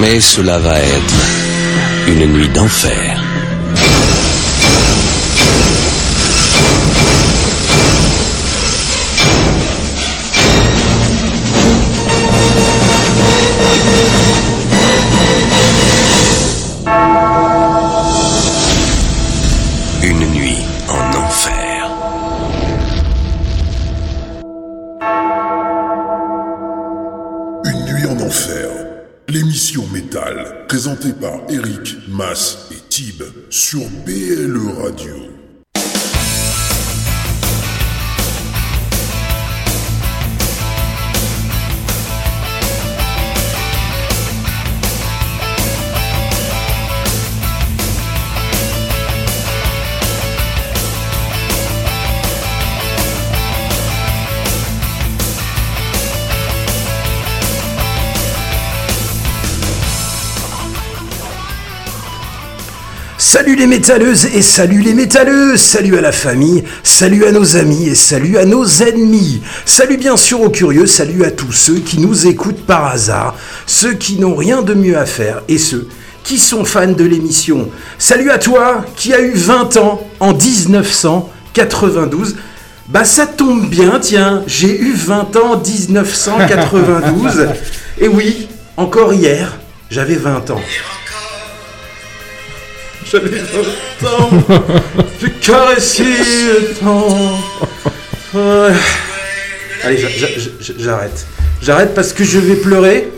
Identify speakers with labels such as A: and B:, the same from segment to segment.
A: Mais cela va être une nuit d'enfer.
B: Sur BLE Radio.
C: Les métalleuses et salut les métalleux, salut à la famille, salut à nos amis et salut à nos ennemis, salut bien sûr aux curieux, salut à tous ceux qui nous écoutent par hasard, ceux qui n'ont rien de mieux à faire et ceux qui sont fans de l'émission. Salut à toi qui a eu 20 ans en 1992. Bah ça tombe bien, tiens, j'ai eu 20 ans en 1992. et oui, encore hier, j'avais 20 ans. J'avais 20 ans, j'ai caressé le temps. Ouais. Allez, j'a- j'a- j'a- j'arrête. J'arrête parce que je vais pleurer.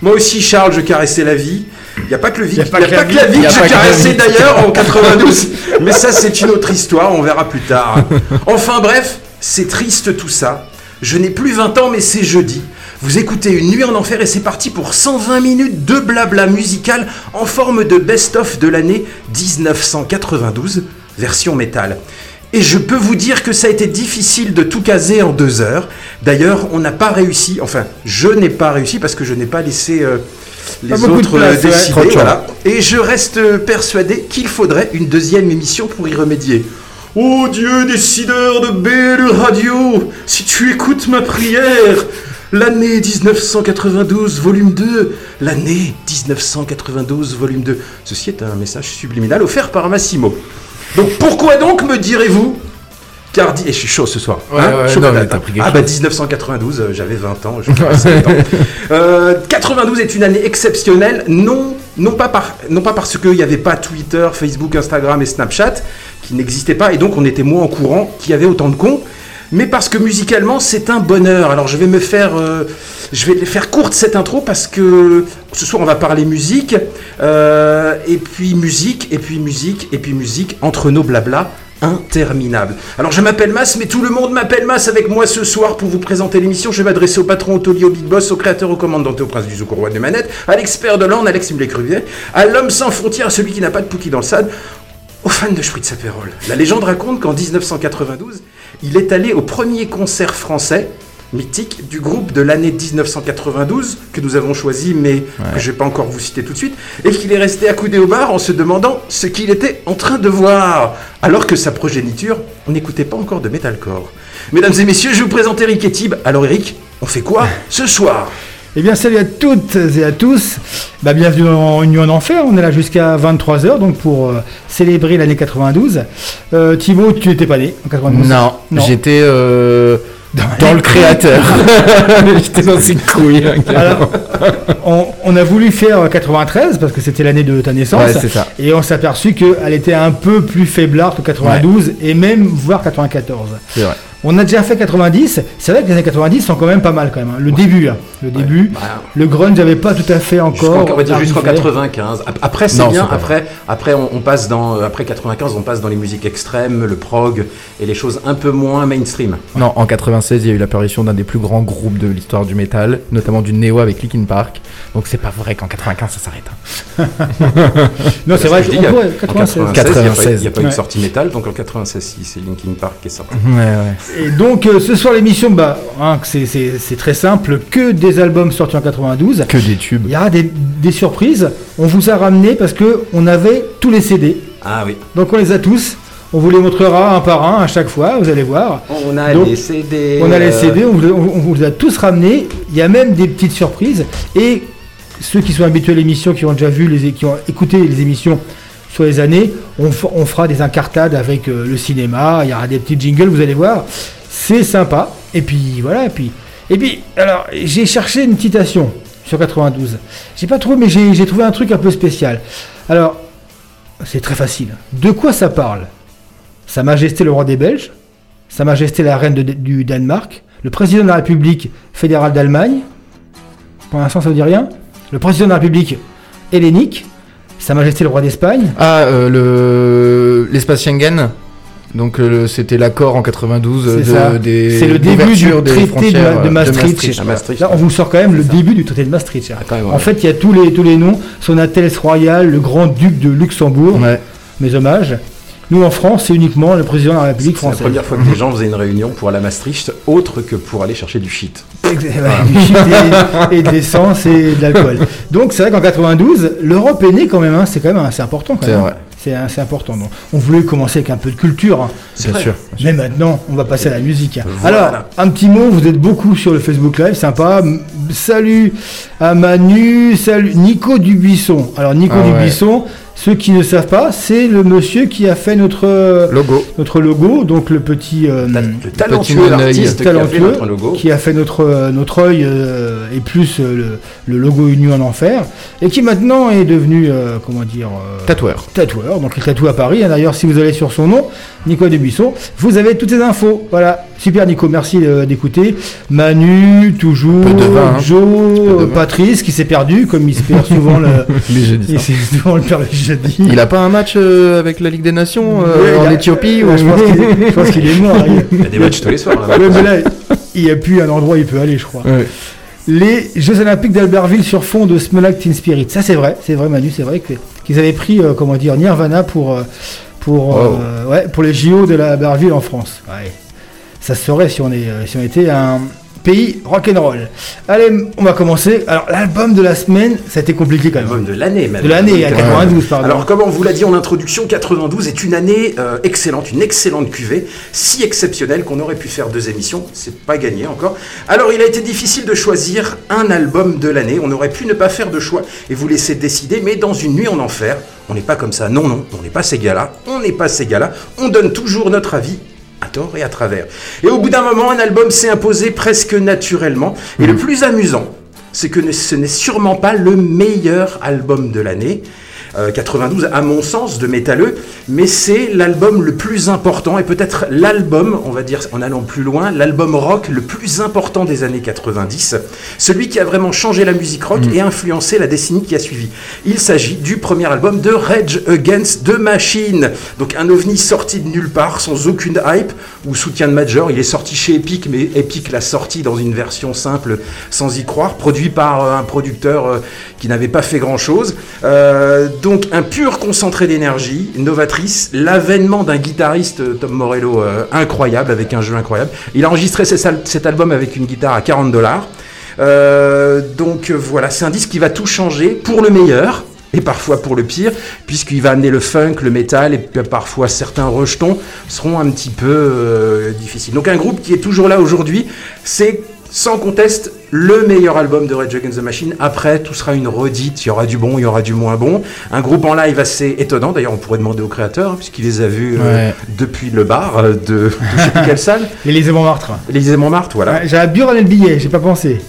C: Moi aussi, Charles, je caressais la vie. Il n'y a pas que le il a pas
D: la
C: que la
D: vie,
C: que caressais
D: vie.
C: d'ailleurs en 92. Mais ça, c'est une autre histoire, on verra plus tard. Enfin bref, c'est triste tout ça. Je n'ai plus 20 ans, mais c'est jeudi. Vous écoutez Une nuit en enfer et c'est parti pour 120 minutes de blabla musical en forme de best-of de l'année 1992, version métal. Et je peux vous dire que ça a été difficile de tout caser en deux heures. D'ailleurs, on n'a pas réussi, enfin, je n'ai pas réussi parce que je n'ai pas laissé euh, les
D: Pas
C: autres
D: place,
C: euh,
D: ouais,
C: décider. voilà. Et je reste euh, persuadé qu'il faudrait une deuxième émission pour y remédier. Ô Dieu décideur de BLE Radio, si tu écoutes ma prière, l'année 1992, volume 2, l'année 1992, volume 2. Ceci est un message subliminal offert par Massimo. Donc pourquoi donc me direz-vous? Car et je suis chaud ce soir.
D: Ouais, ouais,
C: Chaud
D: non,
C: patate,
D: mais t'as
C: hein. Ah bah
D: chose.
C: 1992, euh, j'avais 20 ans. le temps. Euh, 92 est une année exceptionnelle, non, non, pas, par, non pas parce qu'il n'y avait pas Twitter, Facebook, Instagram et Snapchat, qui n'existaient pas, et donc on était moins en courant qu'il y avait autant de cons, mais parce que musicalement c'est un bonheur. Alors je vais me faire, euh, je vais faire courte cette intro parce que ce soir on va parler musique, euh, et puis musique, et puis musique, et puis musique, entre nos blabla interminable. Alors je m'appelle Mas, mais tout le monde m'appelle Mas avec moi ce soir pour vous présenter l'émission. Je vais m'adresser au patron, au taulier, au big boss, au créateur, au commandant, au prince du zouk, au roi des manettes, à l'expert de l'Orne, Alex Mulet-Cruvier, à l'homme sans frontières, à celui qui n'a pas de pouki dans le sade, aux fans de Spritz Aperol. La légende raconte qu'en 1992, il est allé au premier concert français mythique du groupe de l'année 1992 que nous avons choisi mais que je vais pas encore vous citer tout de suite et qu'il est resté accoudé au bar en se demandant ce qu'il était en train de voir alors que sa progéniture n'écoutait pas encore de metalcore. Mesdames et messieurs, je vous présente Eric et Tib. Alors Eric, on fait quoi ce soir?
D: Eh bien, salut à toutes et à tous. Bah, bienvenue dans Union en Enfer. On est là jusqu'à 23h donc pour euh, célébrer l'année 92. Euh, Thibaut, tu n'étais pas né en 92
E: Non, j'étais euh, dans le créateur. j'étais dans une couille. hein,
D: Alors, on, on a voulu faire 93 parce que c'était l'année de ta naissance.
E: Ouais, c'est ça.
D: Et on s'est aperçu qu'elle était un peu plus faiblarde que 92 et même voire 94.
E: C'est vrai.
D: On a déjà fait 90. C'est vrai que les années 90 sont quand même pas mal quand même. hein. Le début, hein. le début.
C: Bah,
D: Le grunge n'avait pas tout à fait encore.
C: on va dire jusqu'en
D: arrivé.
C: 95. Ap- Après, c'est bien. Après, après, on, on passe dans euh, après 95, on passe dans les musiques extrêmes, le prog et les choses un peu moins mainstream.
E: Non, en 96, il y a eu l'apparition d'un des plus grands groupes de l'histoire du métal, notamment du néo avec Linkin Park. Donc c'est pas vrai qu'en 95 ça s'arrête. hein.
D: Non, c'est vrai.
C: que je dis,
D: on
C: il y a-
D: pourrait-
C: en
D: 96.
C: 96, il n'y a pas, il y a pas eu
D: Ouais.
C: de sortie métal, donc en 96, si, c'est Linkin Park qui est sorti.
E: Ouais, ouais.
D: Et donc euh, ce soir l'émission, bah, hein, c'est- c'est c'est très simple, que des albums sortis en 92.
E: Que des tubes.
D: Il y aura des, des surprises. On vous a ramené parce que on avait tous les CD.
C: Ah oui.
D: Donc on les a tous. On vous les montrera un par un à chaque fois, vous allez voir.
C: On a
D: Donc,
C: les CD.
D: On a les
C: euh,
D: CD, on vous, on vous les a tous ramenés. Il y a même des petites surprises. Et ceux qui sont habitués à l'émission, qui ont déjà vu, les, qui ont écouté les émissions sur les années, on, fera des incartades avec euh, le cinéma. Il y aura des petits jingles, vous allez voir. C'est sympa. Et puis voilà. Et puis, et puis alors, j'ai cherché une citation sur 92. J'ai pas trouvé, mais j'ai trouvé un truc un peu spécial. Alors, c'est très facile. De quoi ça parle? Sa Majesté le roi des Belges, Sa Majesté la reine du Danemark, le président de la République fédérale d'Allemagne, pour l'instant ça ne dit rien, le président de la République hellénique, Sa Majesté le roi d'Espagne,
E: Ah, euh, le l'espace Schengen. Donc euh, c'était l'accord en 92
D: C'est
E: de,
D: ça.
E: des
D: C'est le début du traité de- de Maastricht. là on vous sort quand même le début du traité de Maastricht.
C: Ah, quand même, ouais.
D: En fait il y a tous les, tous les noms, son Altesse royale, le grand duc de Luxembourg,
E: Ouais.
D: mes hommages. Nous en France c'est uniquement le président de la République
C: C'est la
D: française.
C: première fois que les gens faisaient une réunion pour aller à Maastricht, autre que pour aller chercher du shit.
D: Du shit et, et de l'essence et de l'alcool. Donc c'est vrai qu'en 92, l'Europe est née quand même, hein, c'est quand même assez important.
E: C'est
D: même.
E: vrai.
D: C'est assez important. Donc, on voulait commencer avec un peu de culture. hein.
C: C'est
E: Bien
C: vrai.
E: sûr.
D: Mais maintenant, on va passer à la musique.
C: Voilà.
D: Alors, un petit mot, vous êtes beaucoup sur le Facebook Live, sympa. Salut à Manu, salut Nico Dubuisson. Alors, Nico
E: Ah ouais.
D: Dubuisson, ceux qui ne savent pas, c'est le monsieur qui a fait notre,
E: Logo.
D: notre logo, donc le petit... euh,
C: Le talentueux artiste qui a fait
D: talentueux,
C: notre logo.
D: qui a fait notre, euh, notre œil euh, et plus euh, le, le logo Uni en enfer, et qui maintenant est devenu, comment dire, euh,
E: Tatoueur.
D: Tatoueur. Donc il tatoue à Paris. hein. D'ailleurs, si vous allez sur son nom, Nico Debuisson, vous avez toutes ces infos. Voilà, super Nico, merci euh, d'écouter. Manu, toujours,
E: vin, hein.
D: Joe,
E: vin.
D: Patrice, qui s'est perdu, comme il se perd souvent le...
E: Les jeudis.
D: il souvent le perd le jeudi.
E: Il a pas un match euh, avec la Ligue des Nations euh,
D: Ouais,
E: en
D: a-
E: Éthiopie
D: Ouais,
E: ou
D: je pense qu'il- est mort.
C: Il y a des matchs tous les soirs. là.
D: Ouais, mais là, il n'y a plus un endroit où il peut aller, je crois. Les Jeux Olympiques d'Albertville sur fond de Smell Like Teen Spirit. Ça, c'est vrai, c'est vrai, Manu, c'est vrai que- qu'ils avaient pris, euh, comment dire, Nirvana pour, euh, pour, euh, ouais, pour les JO de la Albertville en France. Ouais. Ça se saurait si on, est, si on était un pays rock'n'roll. Allez, on va commencer. Alors, l'album de la semaine, ça a été compliqué quand même.
C: Album de l'année même.
D: De l'année, à 92, pardon.
C: Alors, comme on vous l'a dit en introduction, 92 est une année euh, excellente, une excellente cuvée, si exceptionnelle qu'on aurait pu faire deux émissions. C'est pas gagné encore. Alors, il a été difficile de choisir un album de l'année. On aurait pu ne pas faire de choix et vous laisser décider, mais dans une nuit en enfer, on n'est pas comme ça. Non, non, on n'est pas ces gars-là. On n'est pas ces gars-là. On donne toujours notre avis à tort et à travers. Et au bout d'un moment, un album s'est imposé presque naturellement. Et le plus amusant, c'est que ce n'est sûrement pas le meilleur album de l'année. Euh, 92 à mon sens de métalleux, mais c'est l'album le plus important et peut-être l'album, on va dire en allant plus loin, l'album rock le plus important des années 90, celui qui a vraiment changé la musique rock et influencé la décennie qui a suivi. Il s'agit du premier album de Rage Against the Machine, donc un ovni sorti de nulle part, sans aucune hype ou soutien de Major. Il est sorti chez Epic, mais Epic l'a sorti dans une version simple, sans y croire, produit par euh, un producteur euh, qui n'avait pas fait grand-chose. Euh, donc un pur concentré d'énergie, novatrice, l'avènement d'un guitariste, euh, Tom Morello, euh, incroyable, avec un jeu incroyable. Il a enregistré cet al- cet album avec une guitare à 40 dollars. Euh, donc voilà, c'est un disque qui va tout changer pour le meilleur et parfois pour le pire, puisqu'il va amener le funk, le métal et parfois certains rejetons seront un petit peu difficiles. Donc un groupe qui est toujours là aujourd'hui, c'est sans conteste le meilleur album de Rage Against the Machine. Après, tout sera une redite, il y aura du bon, il y aura du moins bon. Un groupe en live assez étonnant, d'ailleurs on pourrait demander au créateur, hein, puisqu'il les a vus euh,
E: Ouais.
C: depuis le bar euh, de, de je sais plus quelle salle,
D: L'Élysée Montmartre.
C: l'Élysée Montmartre, voilà.
D: Ouais, J'aurais bien ramené le billet, j'ai pas pensé.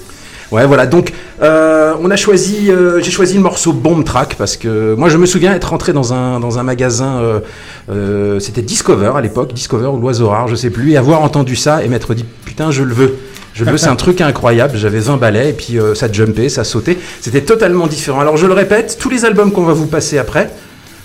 C: Ouais, voilà. Donc, euh, on a choisi, euh, j'ai choisi le morceau Bomb Track parce que moi, je me souviens être rentré dans un dans un magasin, euh, c'était Discover à l'époque, Discover ou l'Oiseau Rare, je sais plus, et avoir entendu ça et m'être dit putain, je le veux. Je veux, c'est un truc incroyable. J'avais 20 balais et puis euh, ça jumpait, ça sautait. C'était totalement différent. Alors je le répète, tous les albums qu'on va vous passer après,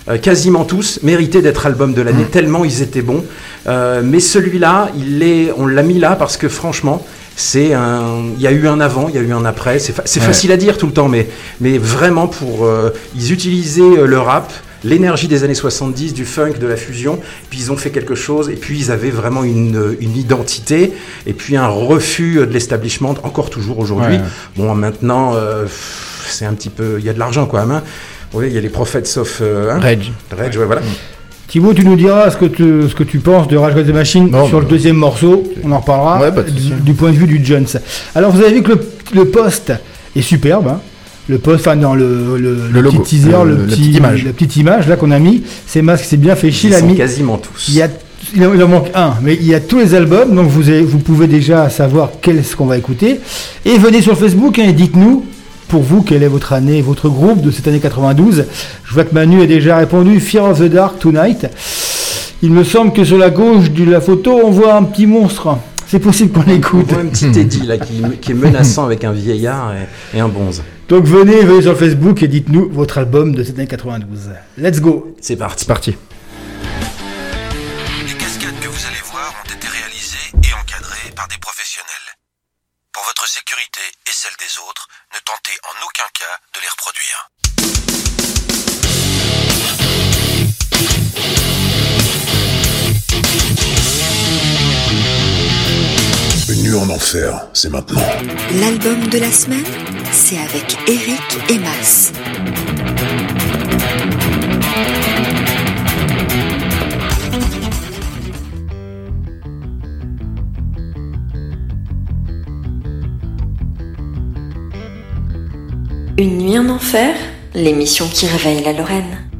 C: euh, quasiment tous, méritaient d'être albums de l'année tellement ils étaient bons. Euh, mais celui-là, il est, on l'a mis là parce que franchement, c'est un, il y a eu un avant, il y a eu un après. C'est fa- c'est
E: Ouais.
C: facile à dire tout le temps, mais mais vraiment pour, euh, ils utilisaient euh, le rap. L'énergie des années 70, du funk, de la fusion, puis ils ont fait quelque chose, et puis ils avaient vraiment une, une identité, et puis un refus de l'establishment, encore toujours aujourd'hui.
E: Ouais.
C: Bon, maintenant, euh, c'est un petit peu, il y a de l'argent même. Hein. Oui, il y a les prophètes sauf euh, hein,
E: Reg.
C: Reg, ouais, voilà.
D: Thibaut, tu nous diras ce que tu, ce que tu penses de Rage Against the Machine
E: Non,
D: sur
E: bah,
D: le deuxième morceau. On en reparlera
E: Ouais,
D: du, point de vue du Jones. Alors, vous avez vu que le, le post est superbe. hein. Le post, enfin, dans le, le,
E: Le logo,
D: petit teaser,
E: le-
D: petit,
E: petite image.
D: la petite image là qu'on a mis. Ces masques, c'est bien fait chier.
C: Ils
D: Il a
C: sont
D: mis
C: quasiment tous.
D: Il, y a, il en manque un, mais il y a tous les albums, donc vous, avez- vous pouvez déjà savoir quel est ce qu'on va écouter. Et venez sur Facebook hein, et dites-nous, pour vous, quelle est votre année, votre groupe de cette année 92. Je vois que Manu a déjà répondu Fear of the Dark Tonight. Il me semble que sur la gauche de la photo, on voit un petit monstre. C'est possible qu'on
C: On
D: l'écoute.
C: voit un petit Eddie là qui, qui est menaçant avec un vieillard et, et un bonze.
D: Donc venez, venez sur Facebook et dites-nous votre album de cette année 92. Let's go
C: C'est parti.
E: C'est parti.
F: Les cascades que vous allez voir ont été réalisées et encadrées par des professionnels. Pour votre sécurité et celle des autres, ne tentez en aucun cas de les reproduire.
B: En enfer, c'est maintenant.
G: L'album de la semaine, c'est avec Eric et Mas. Une nuit en enfer, l'émission qui réveille la Lorraine.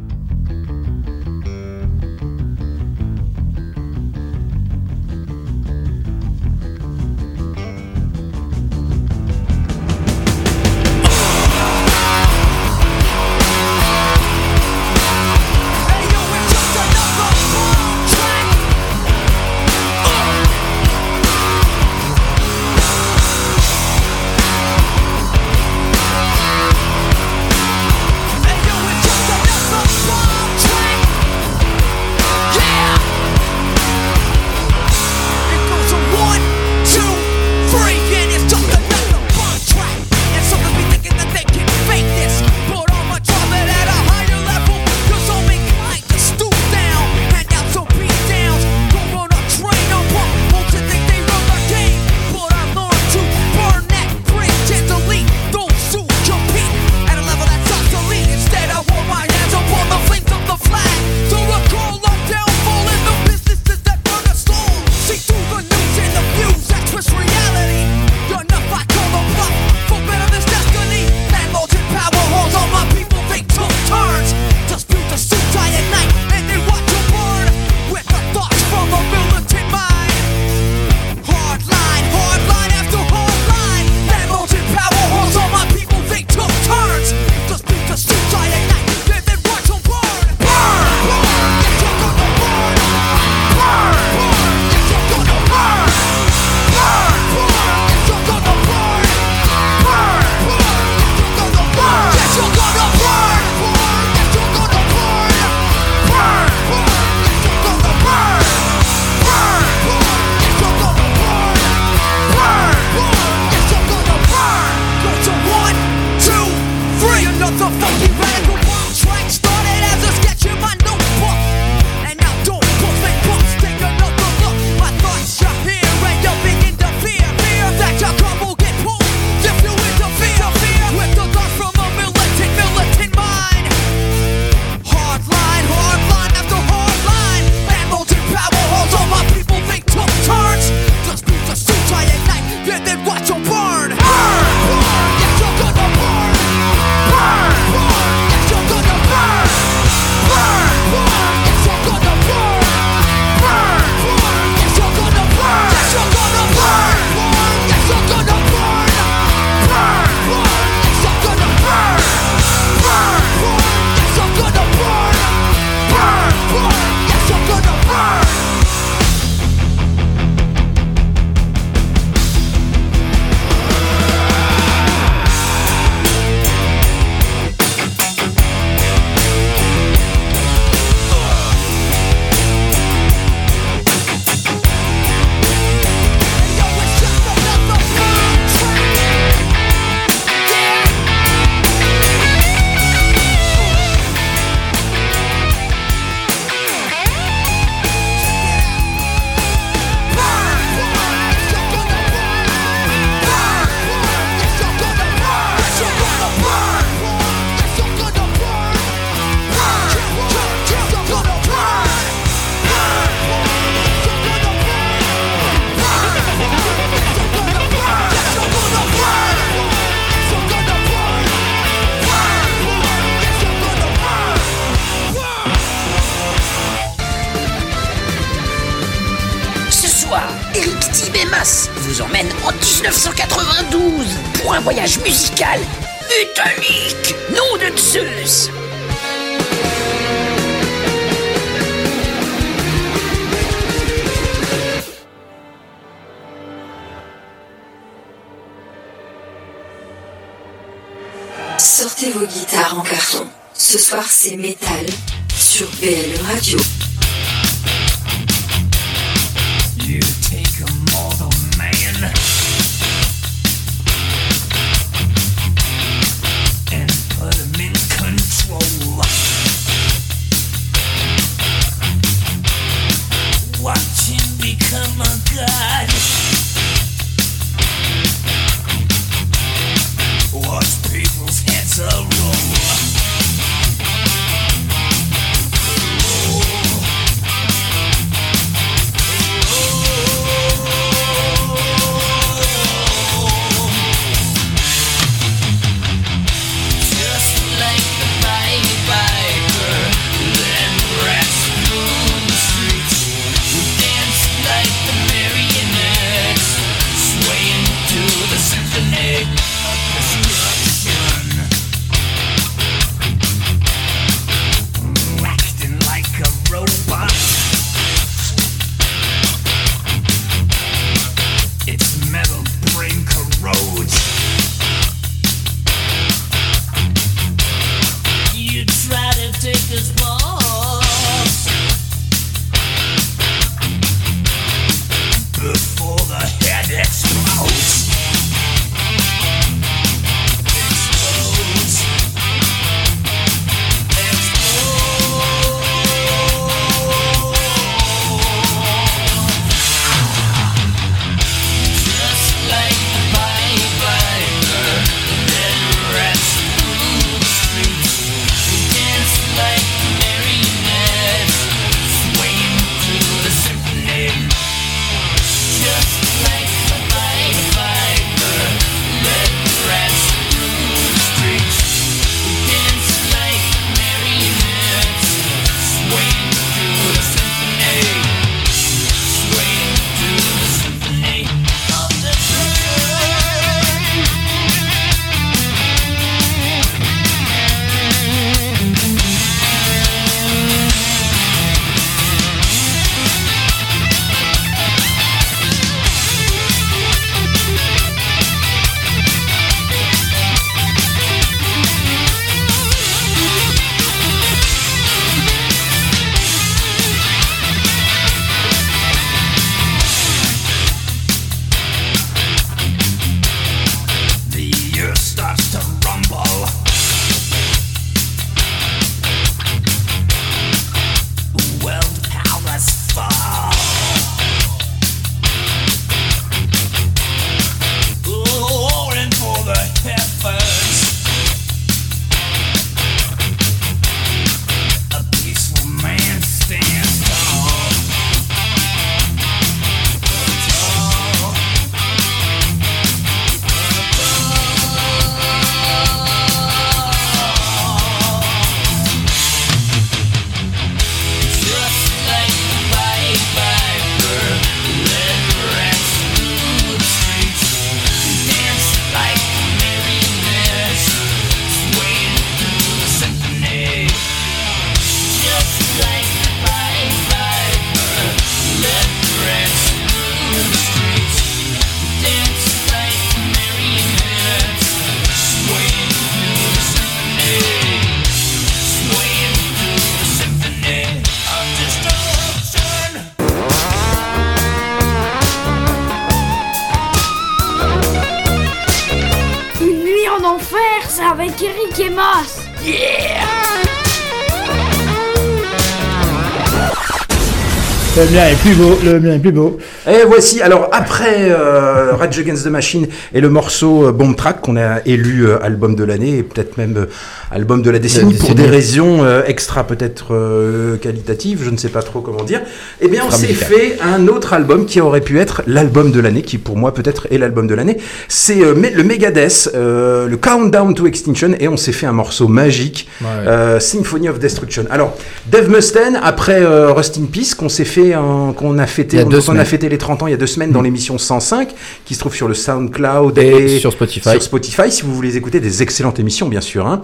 D: Mien est plus beau, le mien est plus beau.
C: Et voici, alors après euh, Rage Against the Machine et le morceau euh, Bomb Track qu'on a élu euh, album de l'année et peut-être même album de la décennie pour
E: décennie.
C: des raisons extra peut-être qualitatives, je ne sais pas trop comment dire. Eh bien, on s'est fait un autre album qui aurait pu être l'album de l'année, qui pour moi peut-être est l'album de l'année. C'est euh, le Megadeth, euh, le Countdown to Extinction, et on s'est fait un morceau magique,
E: Ouais.
C: euh, Symphony of Destruction. Alors, Dave Mustaine, après euh, Rust in Peace, qu'on s'est fait qu'on a fêté,
E: Il y a
C: fêté les 30 ans il y a deux semaines dans
E: Mm.
C: l'émission 105, qui se trouve sur le SoundCloud
E: Et
C: et,
E: sur Spotify.
C: sur Spotify, si vous voulez écouter des excellentes émissions, bien sûr. hein.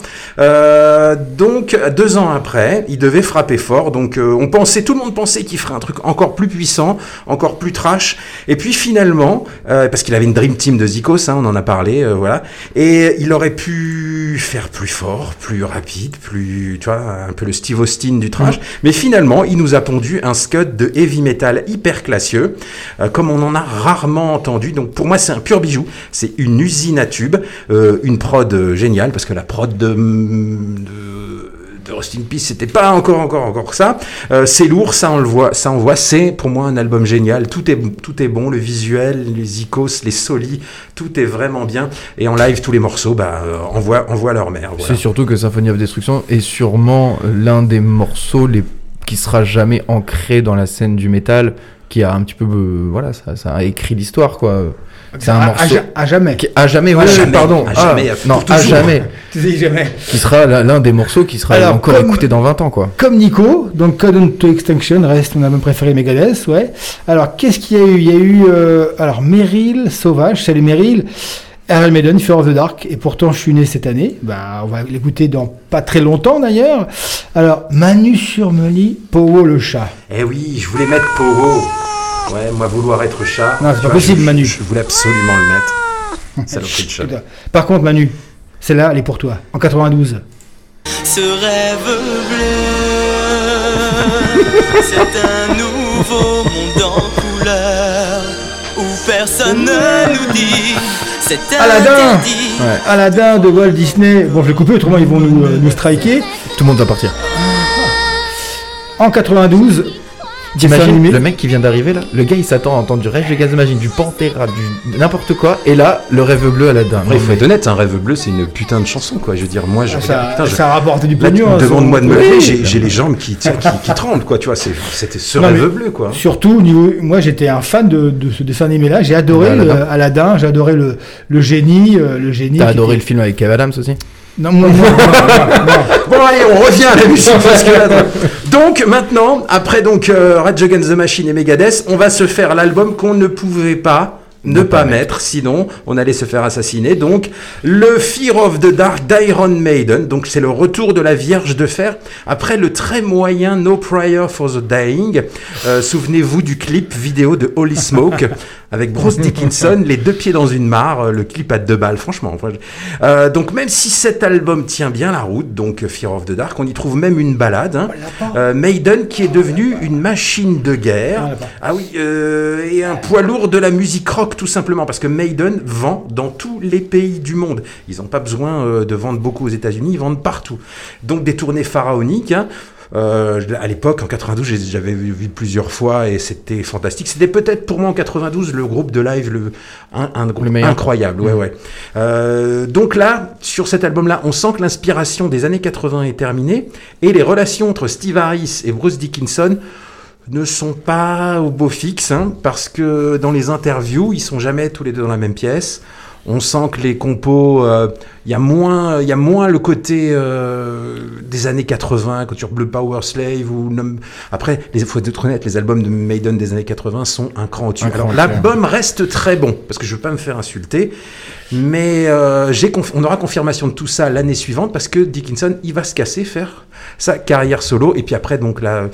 C: Donc, deux ans après, il devait frapper fort. Donc, on pensait, tout le monde pensait qu'il ferait un truc encore plus puissant, encore plus trash. Et puis finalement, euh, parce qu'il avait une dream team de Zikos, hein, on en a parlé, euh, voilà. Et il aurait pu faire plus fort, plus rapide, plus, tu vois, un peu le Steve Austin du trash. Mais finalement, il nous a pondu un scud de heavy metal hyper classieux, euh, comme on en a rarement entendu. Donc pour moi, c'est un pur bijou. C'est une usine à tubes, euh, une prod géniale, parce que la prod de, de de Rust in Peace, c'était pas encore, encore, encore ça. Euh, c'est lourd, ça on le voit, ça on voit. C'est pour moi un album génial. Tout est, tout est bon, le visuel, les icos, les solis, tout est vraiment bien. Et en live, tous les morceaux, bah, euh, envoient, envoient leur mère.
E: C'est surtout que Symphony of Destruction est sûrement l'un des morceaux qui sera jamais ancré dans la scène du métal, qui a un petit peu, euh, voilà, ça a écrit l'histoire, quoi. C'est un
D: À- à
E: morceau
D: à jamais.
E: qui- à jamais,
C: jamais,
E: pardon,
C: à
E: Ah,
C: jamais,
E: non,
C: pour
E: à jamais,
D: Tu sais jamais.
E: qui sera l'un des morceaux qui sera
D: Alors,
E: encore
D: comme-
E: écouté dans 20 ans, quoi.
D: Comme Nico, donc Couldn't to Extinction reste mon album préféré Megadeth, ouais. Alors, qu'est-ce qu'il y a eu? Il y a eu, euh, alors, Meryl, Sauvage, salut Meryl, Iron Maiden, Fear of the Dark, et pourtant je suis né cette année, bah, on va l'écouter dans pas très longtemps d'ailleurs. Alors, Manu sur Meli, Powo le chat.
C: Eh oui, je voulais mettre Pogo. Ouais, moi vouloir être chat.
D: Non, c'est pas
C: vois,
D: possible,
C: je-
D: Manu.
C: Je voulais absolument le mettre. Saloperie de chat.
D: Par contre, Manu, celle-là, elle est pour toi, en 92.
H: Ce rêve bleu, c'est un nouveau monde en couleur où personne ne nous dit c'est
D: Aladdin.
E: Ouais.
D: Aladdin de Walt Disney, bon je vais couper, autrement ils vont nous, euh, nous striker.
E: Tout le monde doit partir.
D: En 92, dessin
E: T'imagines
D: animé.
E: le mec qui vient d'arriver là Le gars il s'attend à entendre du Rage Against the Machine, du Pantera, du n'importe quoi, et là le rêve bleu à la dame.
C: Il faut être honnête, un rêve bleu, c'est une putain de chanson, quoi. Je veux dire, moi, je
D: Ah,
C: regarde,
D: ça,
C: putain,
D: ça du
C: Là,
D: pognon. hein,
C: demandes-moi de me lever,
D: Oui.
C: j'ai les jambes qui, qui, qui tremblent, quoi. Tu vois, c'est- c'était ce
D: Non,
C: rêve bleu, quoi.
D: Surtout, au niveau, moi j'étais un fan de, de ce dessin animé-là. J'ai adoré
E: Aladdin.
D: euh, Aladdin, j'ai adoré le, le génie, euh, le génie.
E: T'as adoré le film avec Kev Adams aussi?
D: Non, moi, moi.
C: Bon, allez, on revient à la musique parce que là, donc maintenant, après donc euh, Rage Against the Machine et Megadeth, on va se faire l'album qu'on ne pouvait pas ne pas mettre, sinon on allait se faire assassiner. Donc le Fear of the Dark d'Iron Maiden, donc c'est le retour de la Vierge de Fer après le très moyen No Prayer for the Dying. Euh, Souvenez-vous du clip vidéo de Holy Smoke avec Bruce Dickinson, les deux pieds dans une mare, euh, le clip à deux balles, franchement. Euh, donc même si cet album tient bien la route, donc Fear of the Dark, on y trouve même une balade. hein. Euh, Maiden qui est devenu une machine de guerre. Ah oui, euh, et un poids lourd de la musique rock tout simplement, parce que Maiden vend dans tous les pays du monde. Ils n'ont pas besoin euh, de vendre beaucoup aux États-Unis, ils vendent partout. Donc des tournées pharaoniques. hein. Euh, à l'époque, en 92, j'ai- j'avais vu, plusieurs fois et c'était fantastique. C'était peut-être pour moi en 92 le groupe de live le un, un groupe
E: Le
C: incroyable. Ouais,
E: Mhm.
C: ouais. Euh, donc là, sur cet album-là, on sent que l'inspiration des années 80 est terminée et les relations entre Steve Harris et Bruce Dickinson ne sont pas au beau fixe, hein, parce que dans les interviews, ils sont jamais tous les deux dans la même pièce. On sent que les compos, euh, il y a moins, il y a moins le côté euh, des années 80, quand tu Blue Power Slave ou Num- après, il faut être honnête, les albums de Maiden des années 80 sont un cran au-dessus. Alors l'album reste très bon, parce que je veux pas me faire insulter, mais euh, on aura confirmation de tout ça l'année suivante, parce que Dickinson, il va se casser, faire sa carrière solo, et puis après, donc là,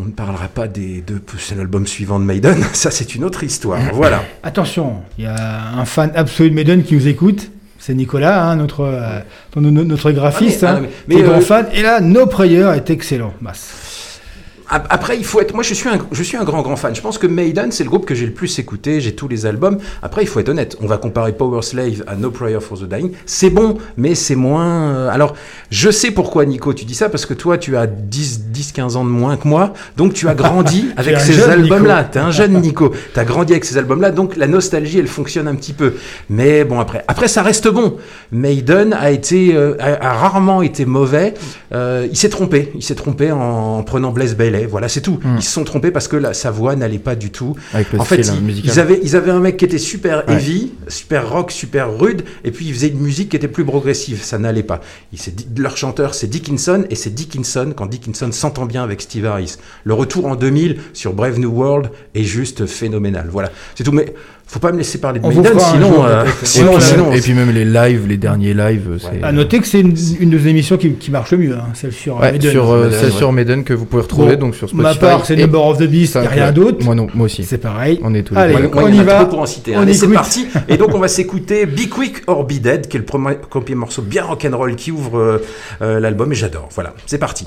C: on ne parlera pas des deux, c'est l'album suivant de Maiden, ça c'est une autre histoire. Voilà.
D: Attention, il y a un fan absolu de Maiden qui nous écoute. C'est Nicolas, hein, notre, euh, notre, notre graphiste,
C: Ah, mais-
D: hein,
C: ah, mais-
D: qui est
C: mais,
D: grand
C: euh,
D: fan. Et là, No Prayer est excellent.
C: Ap- Après, il faut être. Moi, je suis un, je suis un grand, grand fan. Je pense que Maiden, c'est le groupe que j'ai le plus écouté. J'ai tous les albums. Après, il faut être honnête. On va comparer Power Slave à No Prayer for the Dying. C'est bon, mais c'est moins. euh, Alors, je sais pourquoi, Nico, tu dis ça, parce que toi, tu as 10, 10 15 ans de moins que moi. Donc, tu as grandi avec ces albums-là. T'es un jeune Nico. Tu as grandi avec ces albums-là. Donc, la nostalgie, elle fonctionne un petit peu. Mais bon, après, après ça reste bon. Maiden a été, euh, a, a rarement été mauvais. Euh, il s'est trompé. Il s'est trompé en, en prenant Blaise Bailey. Voilà, c'est tout. Ils se sont trompés parce que la, sa voix n'allait pas du tout.
E: Avec le
C: en fait, ils, avaient, ils avaient un mec qui était super
E: Ouais.
C: heavy, super rock, super rude, et puis ils faisaient une musique qui était plus progressive. Ça n'allait pas. Il leur chanteur, c'est Dickinson, et c'est Dickinson, quand Dickinson s'entend s'entend bien avec Steve Harris. Le retour en 2000 sur Brave New World est juste phénoménal. Voilà, c'est tout. Mais faut pas me laisser parler de
D: On
C: Maiden, sinon,
D: jour,
C: euh, sinon,
D: Ouais,
C: sinon,
E: Et puis même les lives, les derniers lives, c'est.
D: À noter que c'est une, une des émissions qui, qui marche le mieux, hein, celle sur
E: Ouais,
D: Maiden.
E: sur, euh,
C: Maiden,
E: c'est
C: ouais.
E: sur Maiden que vous pouvez retrouver
D: Bon,
E: donc sur Spotify.
D: Ma part, c'est Number of the Beast, n'y a rien
E: ouais.
D: d'autre.
E: Moi non, moi aussi.
D: C'est pareil.
E: On est tous.
D: Allez,
C: moi,
D: on
C: il y
D: y va.
C: trop pour en citer.
D: On
C: Allez, c'est
D: écoute.
C: parti. Et donc, on va s'écouter Be Quick or Be Dead, qui est le premier, premier morceau bien rock'n'roll qui ouvre euh, euh, l'album, et j'adore. Voilà, c'est parti.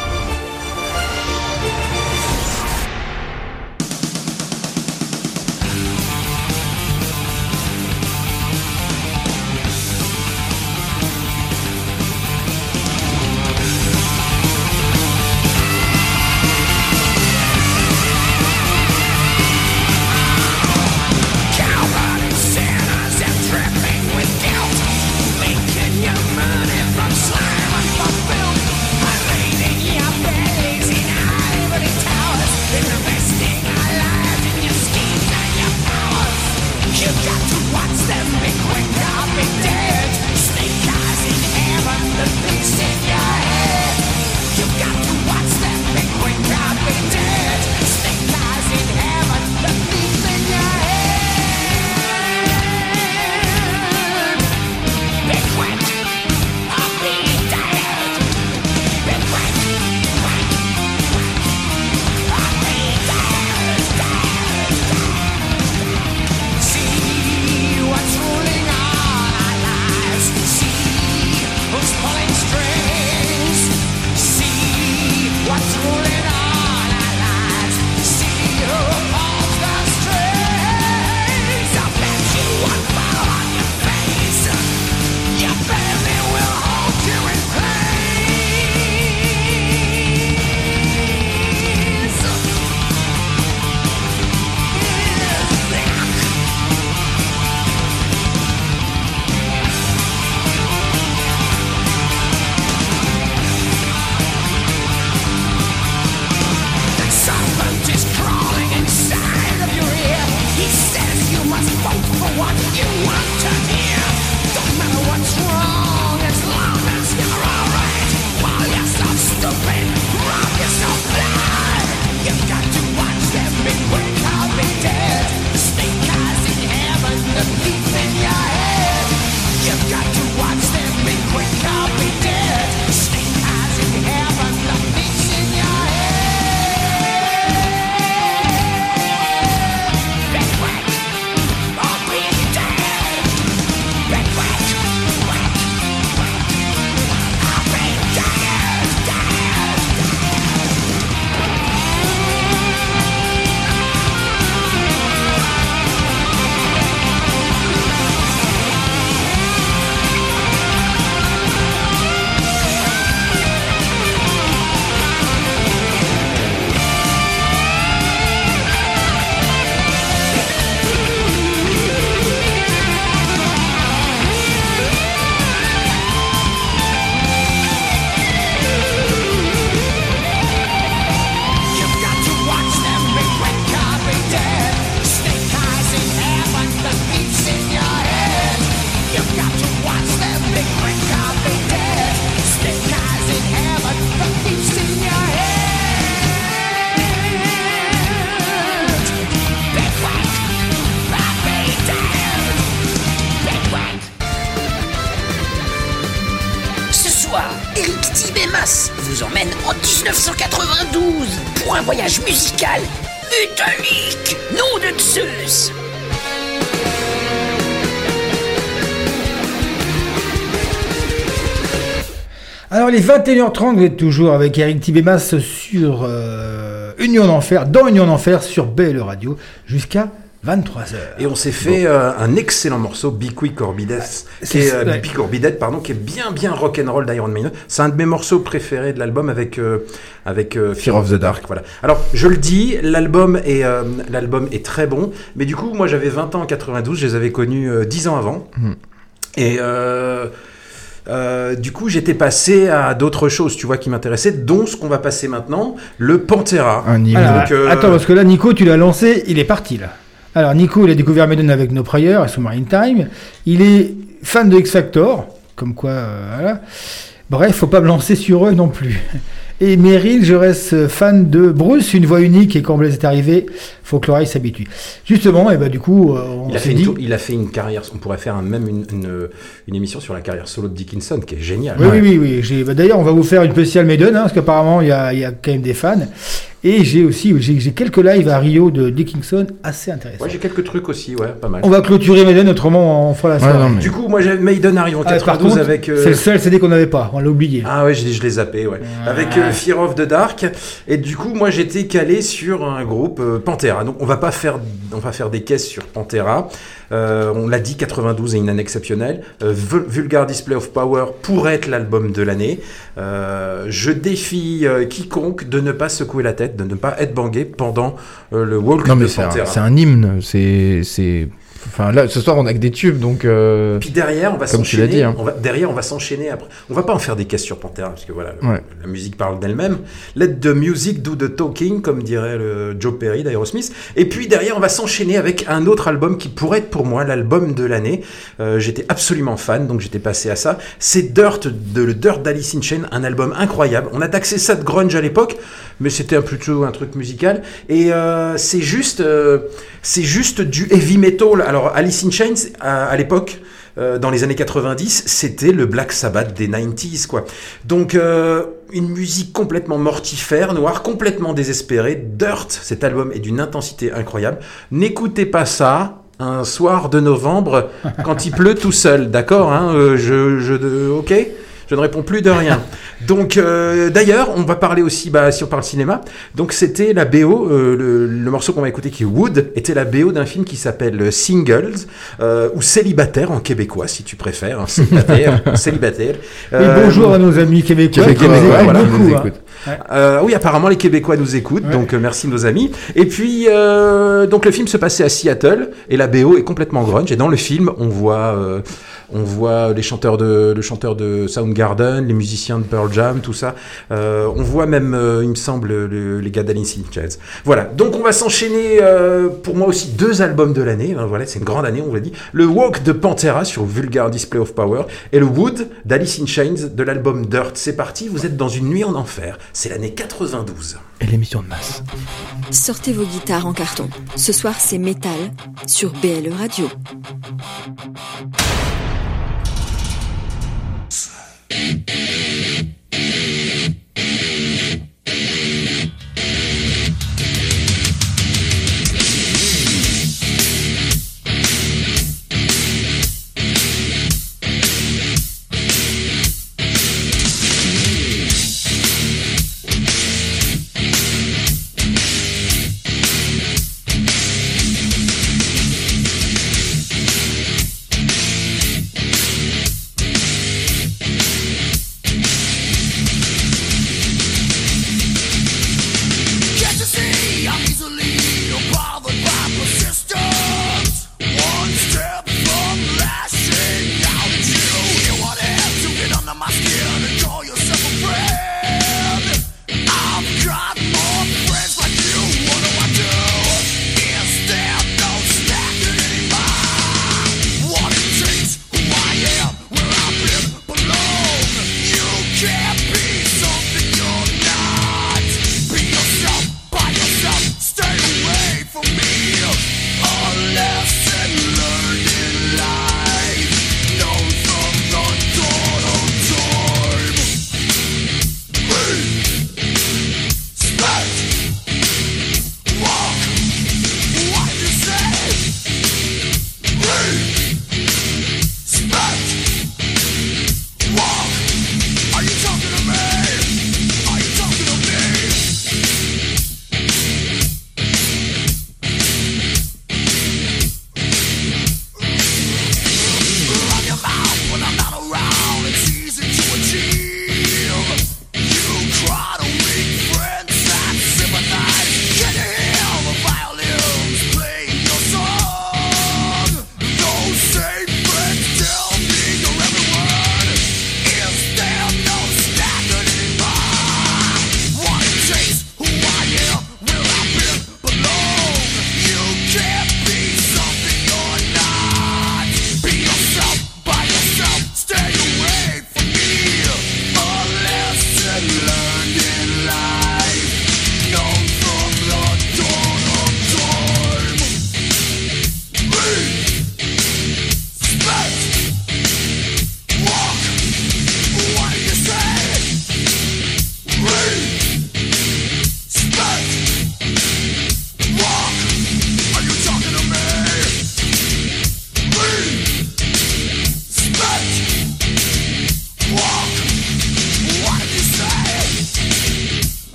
D: Alors, les 21h30, vous êtes toujours avec Eric Tibémas sur euh, Union d'Enfer, dans Union d'Enfer, sur BLE Radio, jusqu'à 23h.
C: Et on s'est fait euh, un excellent morceau, Be Quick or Be Death, qui est, euh, pardon, qui est bien bien rock'n'roll d'Iron Maiden. C'est un de mes morceaux préférés de l'album avec euh, avec Fear of the Dark. Voilà. Alors je le dis, l'album est l'album est très bon, mais du coup moi j'avais 20 ans en 92, je les avais connus euh, 10 ans avant,
E: Hmm.
C: et euh, du coup, j'étais passé à d'autres choses, tu vois, qui m'intéressaient, dont ce qu'on va passer maintenant, le Pantera.
E: Un hymne.
D: Alors,
C: Donc, euh,
D: Attends, parce que là, Nico, tu l'as lancé, il est parti là. Alors Nico, il a découvert Maiden avec No Prayer et Submarine Time. Il est fan de X Factor, comme quoi, euh, voilà. Bref, faut pas me lancer sur eux non plus. Et Meryl, je reste fan de Bruce, une voix unique, et quand Blaise est arrivé, faut que l'oreille s'habitue. Justement, et bah du coup, euh, on
C: Il a, fait une,
D: dit...
C: il a fait une carrière, on pourrait faire un- même une, une- une émission sur la carrière solo de Dickinson qui est géniale.
D: Oui, oui, oui, oui. Bah, D'ailleurs, on va vous faire une spéciale Maiden, hein, parce qu'apparemment, il y a, il y a quand même des fans. Et j'ai aussi j'ai quelques lives à Rio de Dickinson assez intéressants.
C: Ouais, j'ai quelques trucs aussi, ouais, pas mal.
D: On va clôturer Maiden, autrement on fera la soirée.
C: Du coup, moi, j'ai Maiden arrive en
D: Ah, par
C: 92
D: contre,
C: avec. euh,
D: C'est le seul CD qu'on n'avait pas, on l'a oublié.
C: Ah ouais, je, je l'ai zappé, ouais. Avec euh, Fear of the Dark. Et du coup, moi, j'étais calé sur un groupe euh, Pantera. Donc, on va pas faire, on va faire des caisses sur Pantera. Euh, on l'a dit, 92 est une année exceptionnelle. Euh, Vul- Vulgar Display of Power pourrait être l'album de l'année. Euh, je défie quiconque de ne pas secouer la tête, de ne pas être bangé pendant le walk
E: Non, mais c'est un,
C: Pantera.
E: c'est un hymne. C'est. Enfin, là, ce soir, on a que des tubes, donc. euh,
C: Puis derrière, on va
E: Comme tu l'as
C: s'enchaîner.
E: dit. hein.
C: on va- derrière, on va s'enchaîner après. On va pas en faire des caisses sur Pantera, parce que voilà,
E: Ouais.
C: la musique parle d'elle-même. Let the music do the talking, comme dirait le Joe Perry d'Aerosmith. Et puis derrière, on va s'enchaîner avec un autre album qui pourrait être pour moi l'album de l'année. Euh, j'étais absolument fan, donc j'étais passé à ça. C'est Dirt, de, le Dirt d'Alice in Chains, un album incroyable. On a taxé ça de grunge à l'époque, mais c'était un- plutôt un truc musical. Et euh, c'est juste, c'est juste du heavy metal. Alors Alice in Chains, à, l'époque, euh, dans les années 90, c'était le Black Sabbath des 90s, quoi. Donc, euh, une musique complètement mortifère, noire, complètement désespérée. Dirt, cet album est d'une intensité incroyable. N'écoutez pas ça un soir de novembre quand il pleut tout seul, d'accord hein, euh, je, je, ok? Je ne réponds plus de rien. Donc, euh, d'ailleurs, on va parler aussi, bah, si on parle cinéma, donc c'était la BO, euh, le, le morceau qu'on va écouter qui est Wood, était la BO d'un film qui s'appelle Singles, euh, ou Célibataire en québécois, si tu préfères, hein, célibataire, célibataire.
D: Et
C: Euh,
D: bonjour à nos amis québécois.
C: Québécois, voilà,
D: beaucoup,
C: nous
D: hein.
C: Euh, oui, apparemment les Québécois nous écoutent, donc euh, merci nos amis. Et puis, euh, donc le film se passait à Seattle et la BO est complètement grunge. Et dans le film, on voit, euh, on voit les chanteurs de, le chanteur de Soundgarden, les musiciens de Pearl Jam, tout ça. Euh, on voit même, euh, il me semble, le- les gars d'Alice in Chains. Voilà. Donc on va s'enchaîner. euh, pour moi aussi deux albums de l'année. hein, voilà, c'est une grande année, on l'a dit. Le Walk de Pantera sur Vulgar Display of Power et le Wood d'Alice in Chains de l'album Dirt. C'est parti. Vous êtes dans une nuit en enfer. C'est l'année 92.
E: Et l'émission de masse.
G: Sortez vos guitares en carton. Ce soir, c'est métal sur BLE Radio.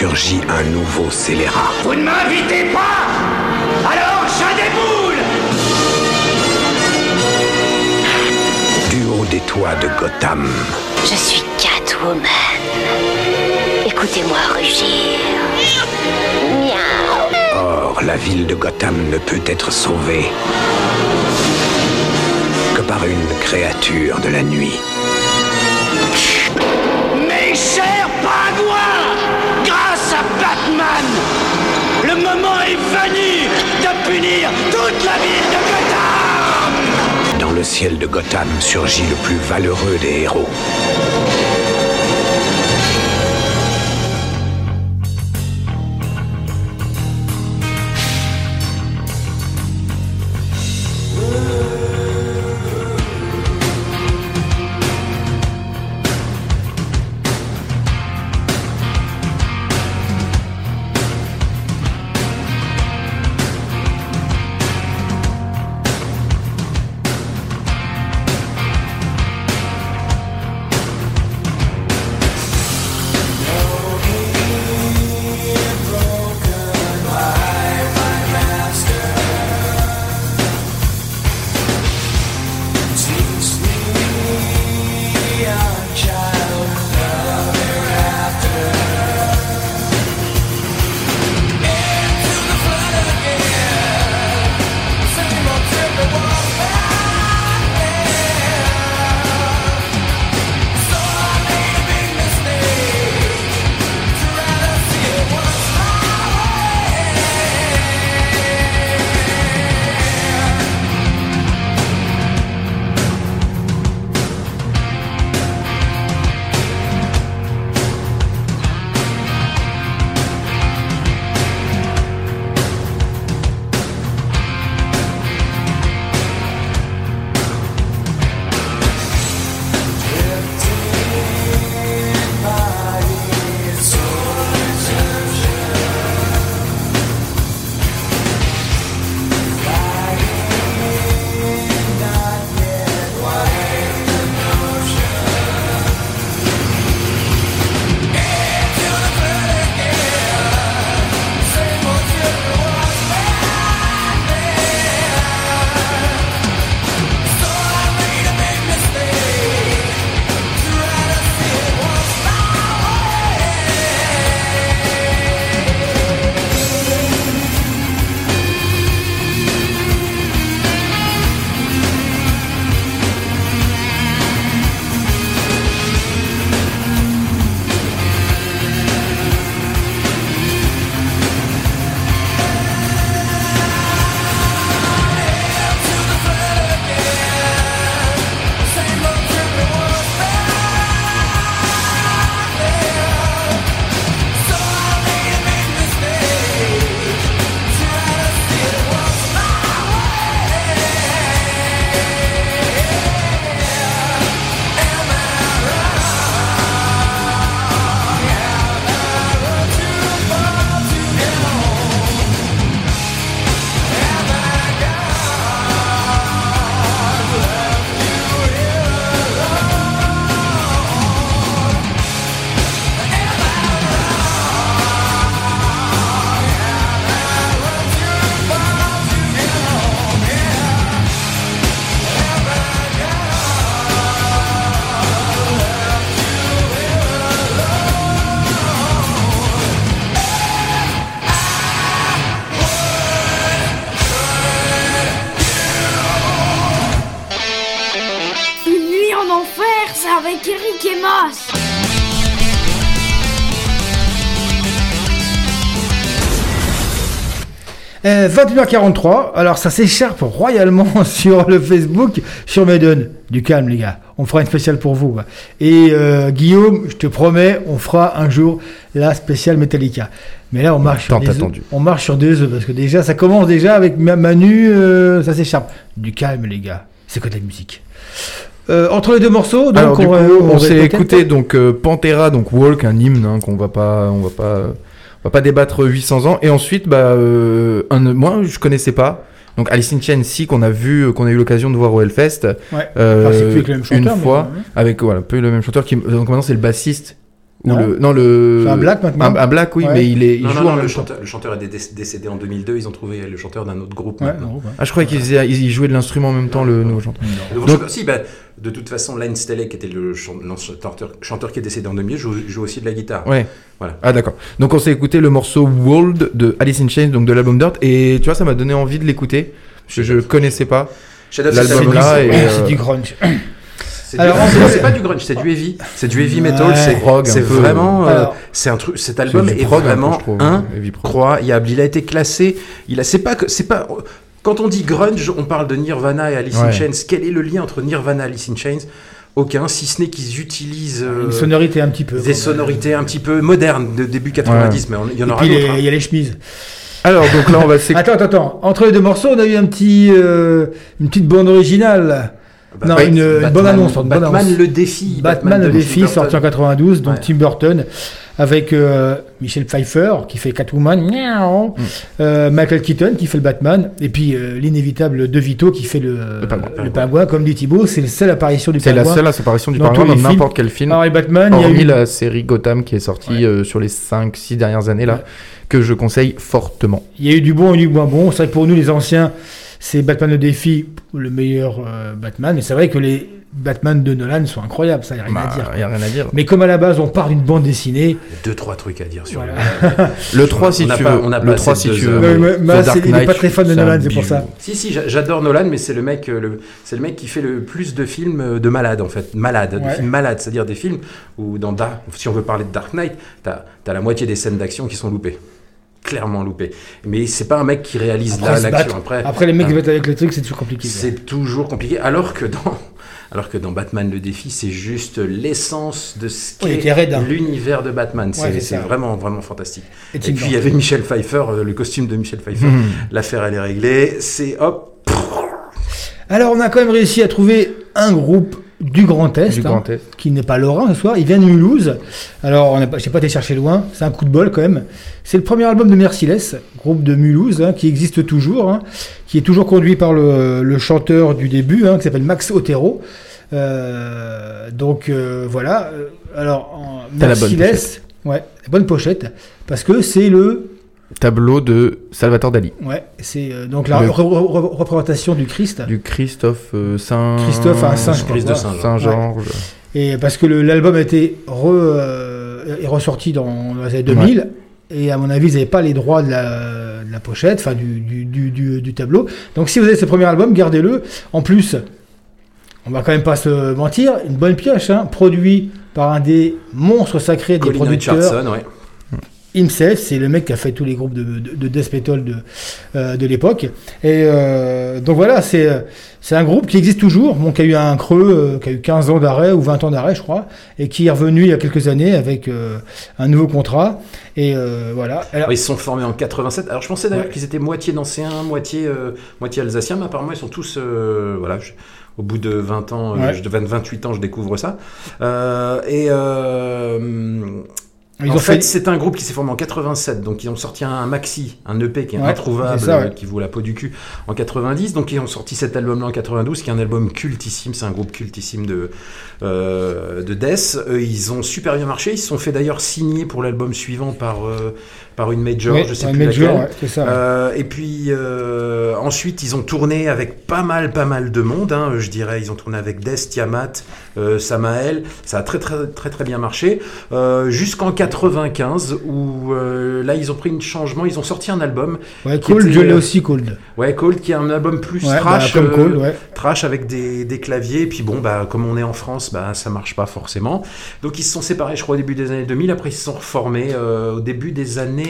I: Surgit un nouveau scélérat.
J: Vous ne m'invitez pas Alors je déboule
I: Du haut des toits de Gotham,
K: Je suis Catwoman. Écoutez-moi rugir. Miaou.
I: Or, la ville de Gotham ne peut être sauvée que par une créature de la nuit.
J: Toute la ville de Gotham
I: Dans le ciel de Gotham surgit le plus valeureux des héros.
D: 21h43, alors ça s'écharpe royalement sur le Facebook, sur Maiden. Du calme les gars, on fera une spéciale pour vous. quoi. Et euh, Guillaume, je te promets, on fera un jour la spéciale Metallica. Mais là on marche sur des. On marche sur œufs parce que déjà ça commence déjà avec Ma- Manu, euh, ça s'écharpe. Du calme les gars, c'est que de la musique? Euh, entre les deux morceaux, donc
E: Alors, on, s'est écouté donc Pantera, donc Walk, un hymne hein, qu'on va pas, on va pas, on va pas débattre 800 ans. Et ensuite, bah, euh, un, moi, je connaissais pas. Donc Alice in Chains, si qu'on a vu, euh, qu'on a eu l'occasion de voir au Hellfest,
D: Ouais.
E: euh,
D: Alors, c'est plus avec le même chanteur,
E: une fois, avec voilà, peu le même chanteur qui, donc maintenant c'est le bassiste. Ou
D: Non.
E: le, non le.
D: Un black maintenant
E: Un, un black, oui,
D: Ouais.
E: mais il est, il
C: Non,
E: joue
C: non,
E: en
C: non,
E: même
C: le chanteur, le chanteur est dé- décédé en 2002. Ils ont trouvé le chanteur d'un autre groupe.
D: Ouais,
C: maintenant.
D: non, ouais.
E: Ah, je croyais qu'il faisait- il jouait de l'instrument en même temps, le nouveau chanteur.
C: Le nouveau
E: Donc-
C: chanteur- si, bah, de toute façon, Lane Staley, qui était le chanteur, chanteur qui est décédé en 2000, joue, joue aussi de la guitare.
E: Ouais.
C: Voilà.
E: Ah d'accord. Donc on s'est écouté le morceau World de Alice in Chains, donc de l'album Dirt, et tu vois ça m'a donné envie de l'écouter. Je ne connaissais pas
C: Shadow of the
E: l'album là. Euh,
D: C'est du grunge.
C: C'est pas du grunge, c'est du heavy. C'est du heavy metal.
D: Ouais.
C: C'est
E: Prog,
C: c'est vraiment. euh, c'est un truc. Cet album est
E: prog,
C: vraiment
E: prog.
C: incroyable. Il a été classé. Il a. C'est pas que. C'est pas. Quand on dit grunge, on parle de Nirvana et Alice in. Chains. Quel est le lien entre Nirvana et Alice in Chains? Aucun, si ce n'est qu'ils utilisent euh,
D: Une sonorité un petit peu.
C: des sonorités un petit peu modernes de début 90, mais il y en
D: Et
C: aura d'autres. hein.
D: il y a les chemises.
E: Alors donc là on va.
D: Attends, attends, attends. Entre les deux morceaux, on a eu un petit, euh, une petite bande originale.
C: Bah,
D: non, une, bonne annonce. bonne
C: Batman
D: annonce.
C: le défi.
D: Batman, le défi,
C: Burton.
D: sorti en 92, donc
C: Ouais.
D: Tim Burton, avec euh, Michel Pfeiffer qui fait Catwoman, miaou,
C: Mm.
D: euh, Michael Keaton qui fait le Batman, et puis euh, l'inévitable De Vito qui fait le,
E: Le pingouin.
D: le pingouin, comme dit Thibaut, c'est la seule apparition du
E: C'est la
D: pingouin.
E: seule apparition du
D: dans
E: pingouin dans n'importe quel film.
D: Alors, et Batman, il y a eu...
E: la série Gotham qui est sortie euh, sur les 5-6 dernières années là, que je conseille fortement.
D: Il y a eu du bon et du moins bon. C'est vrai que pour nous, les anciens, c'est Batman le défi, le meilleur euh, Batman. Mais c'est vrai que les Batman de Nolan sont incroyables, ça, il n'y a rien
E: Bah,
D: à dire.
E: y a rien à dire.
D: Mais comme à la base, on part d'une bande dessinée.
C: Deux, trois trucs à dire sur
D: Voilà.
E: Le 3 si
C: On
E: tu
C: pas-
E: veux.
C: on
E: le
C: pas
E: 3
C: assez
E: si tu veux.
D: Mais- mais- il n'est pas très fan de Nolan, c'est pour ça.
C: Si, si, j'a- j'adore Nolan, mais c'est le mec, euh, le, c'est le mec qui fait le plus de films euh, de malades, en fait. Malades,
D: Ouais.
C: des films malades, c'est-à-dire des films où, dans Dark, si on veut parler de Dark Knight, t'as as la moitié des scènes d'action qui sont loupées. Clairement loupées. Mais c'est pas un mec qui réalise
D: Après,
C: là
D: se
C: l'action. Après,
D: Après, les mecs qui battent avec les trucs, c'est toujours compliqué.
C: c'est toujours compliqué. Alors que dans, alors que dans Batman le défi, c'est juste l'essence de ce qu'est
D: raide, hein.
C: l'univers de Batman. C'est
D: Ouais,
C: vraiment, vraiment fantastique.
D: Et
C: puis il y avait Michel Pfeiffer, euh, le costume de Michel Pfeiffer.
E: Mhm.
C: L'affaire, elle est réglée. C'est hop.
D: Alors, on a quand même réussi à trouver un groupe du Grand Est,
E: Du
D: hein,
E: Grand Est.
D: qui n'est pas lorrain ce soir. Il vient de Mulhouse. Alors, on pas- j'ai pas été chercher loin. C'est un coup de bol quand même. C'est le premier album de Merciless, groupe de Mulhouse, hein, qui existe toujours, hein, qui est toujours conduit par le, le chanteur du début, qui s'appelle Max Otero. Euh, donc euh, voilà. Euh, Alors, en
E: T'as la bonne
D: Merciless, ouais, la bonne pochette, parce que c'est le
E: Tableau de Salvatore Dali.
D: Ouais, c'est euh, donc la
E: Le-
D: re- re- re- représentation du Christ.
E: Du Christophe euh, Saint.
D: Christophe à Saint-
C: Christ de Saint-Jean.
E: Saint-Georges.
D: Et parce que l'album a été re, euh, est ressorti dans, dans les années 2000. Et à mon avis, ils n'avaient pas les droits de la, de la pochette, enfin du, du, du, du- du tableau. Donc si vous avez ce premier album, gardez-le. En plus, on va quand même pas se mentir, une bonne pioche, hein, produit par un des monstres sacrés des
C: Colin
D: producteurs.
C: Richardson, ouais.
D: Himself, c'est le mec qui a fait tous les groupes de, de, de death metal de, euh, de l'époque. Et euh, donc voilà, c'est c'est un groupe qui existe toujours, bon, qui a eu un creux, euh, qui a eu 15 ans d'arrêt ou 20 ans d'arrêt, je crois, et qui est revenu il y a quelques années avec euh, un nouveau contrat. Et euh, voilà. Alors,
C: Ils se sont formés en 87. Alors je pensais d'ailleurs
D: Ouais.
C: qu'ils étaient moitié danciens, moitié, euh, moitié alsaciens, mais apparemment ils sont tous. euh, voilà, je- au bout de 20 ans, euh,
D: Ouais.
C: je- de 20 28 ans, je découvre ça. Euh, et. euh,
D: Ils
C: en
D: ont
C: fait,
D: fait-
C: c'est un groupe qui s'est formé en 87, donc ils ont sorti un maxi, un EP qui est
D: Ouais,
C: introuvable,
D: c'est ça, ouais.
C: euh, qui vaut la peau du cul, en 90. Donc ils ont sorti cet album-là en 92, qui est un album cultissime, c'est un groupe cultissime de, euh, de Death. Euh, ils ont super bien marché, ils se sont fait d'ailleurs signer pour l'album suivant par, euh, par une major, je sais plus
D: major,
C: laquelle.
D: ouais, ça, ouais.
C: Euh, et puis euh, ensuite, ils ont tourné avec pas mal, pas mal de monde. hein, je dirais, ils ont tourné avec Death, Tiamat, euh, Samael. Ça a très, très, très, très bien marché. Euh, Jusqu'en 95, où là, ils ont pris un changement. Ils ont sorti un album.
D: Ouais, Cold,
C: était,
D: je l'ai aussi, Cold.
C: Ouais, Cold, qui est un album plus
D: Ouais,
C: trash,
D: bah, Cold, ouais.
C: trash avec des, des claviers. Puis bon, bah, comme on est en France, bah, ça marche pas forcément. Donc ils se sont séparés, je crois, au début des années 2000. Après, ils se sont reformés au début des années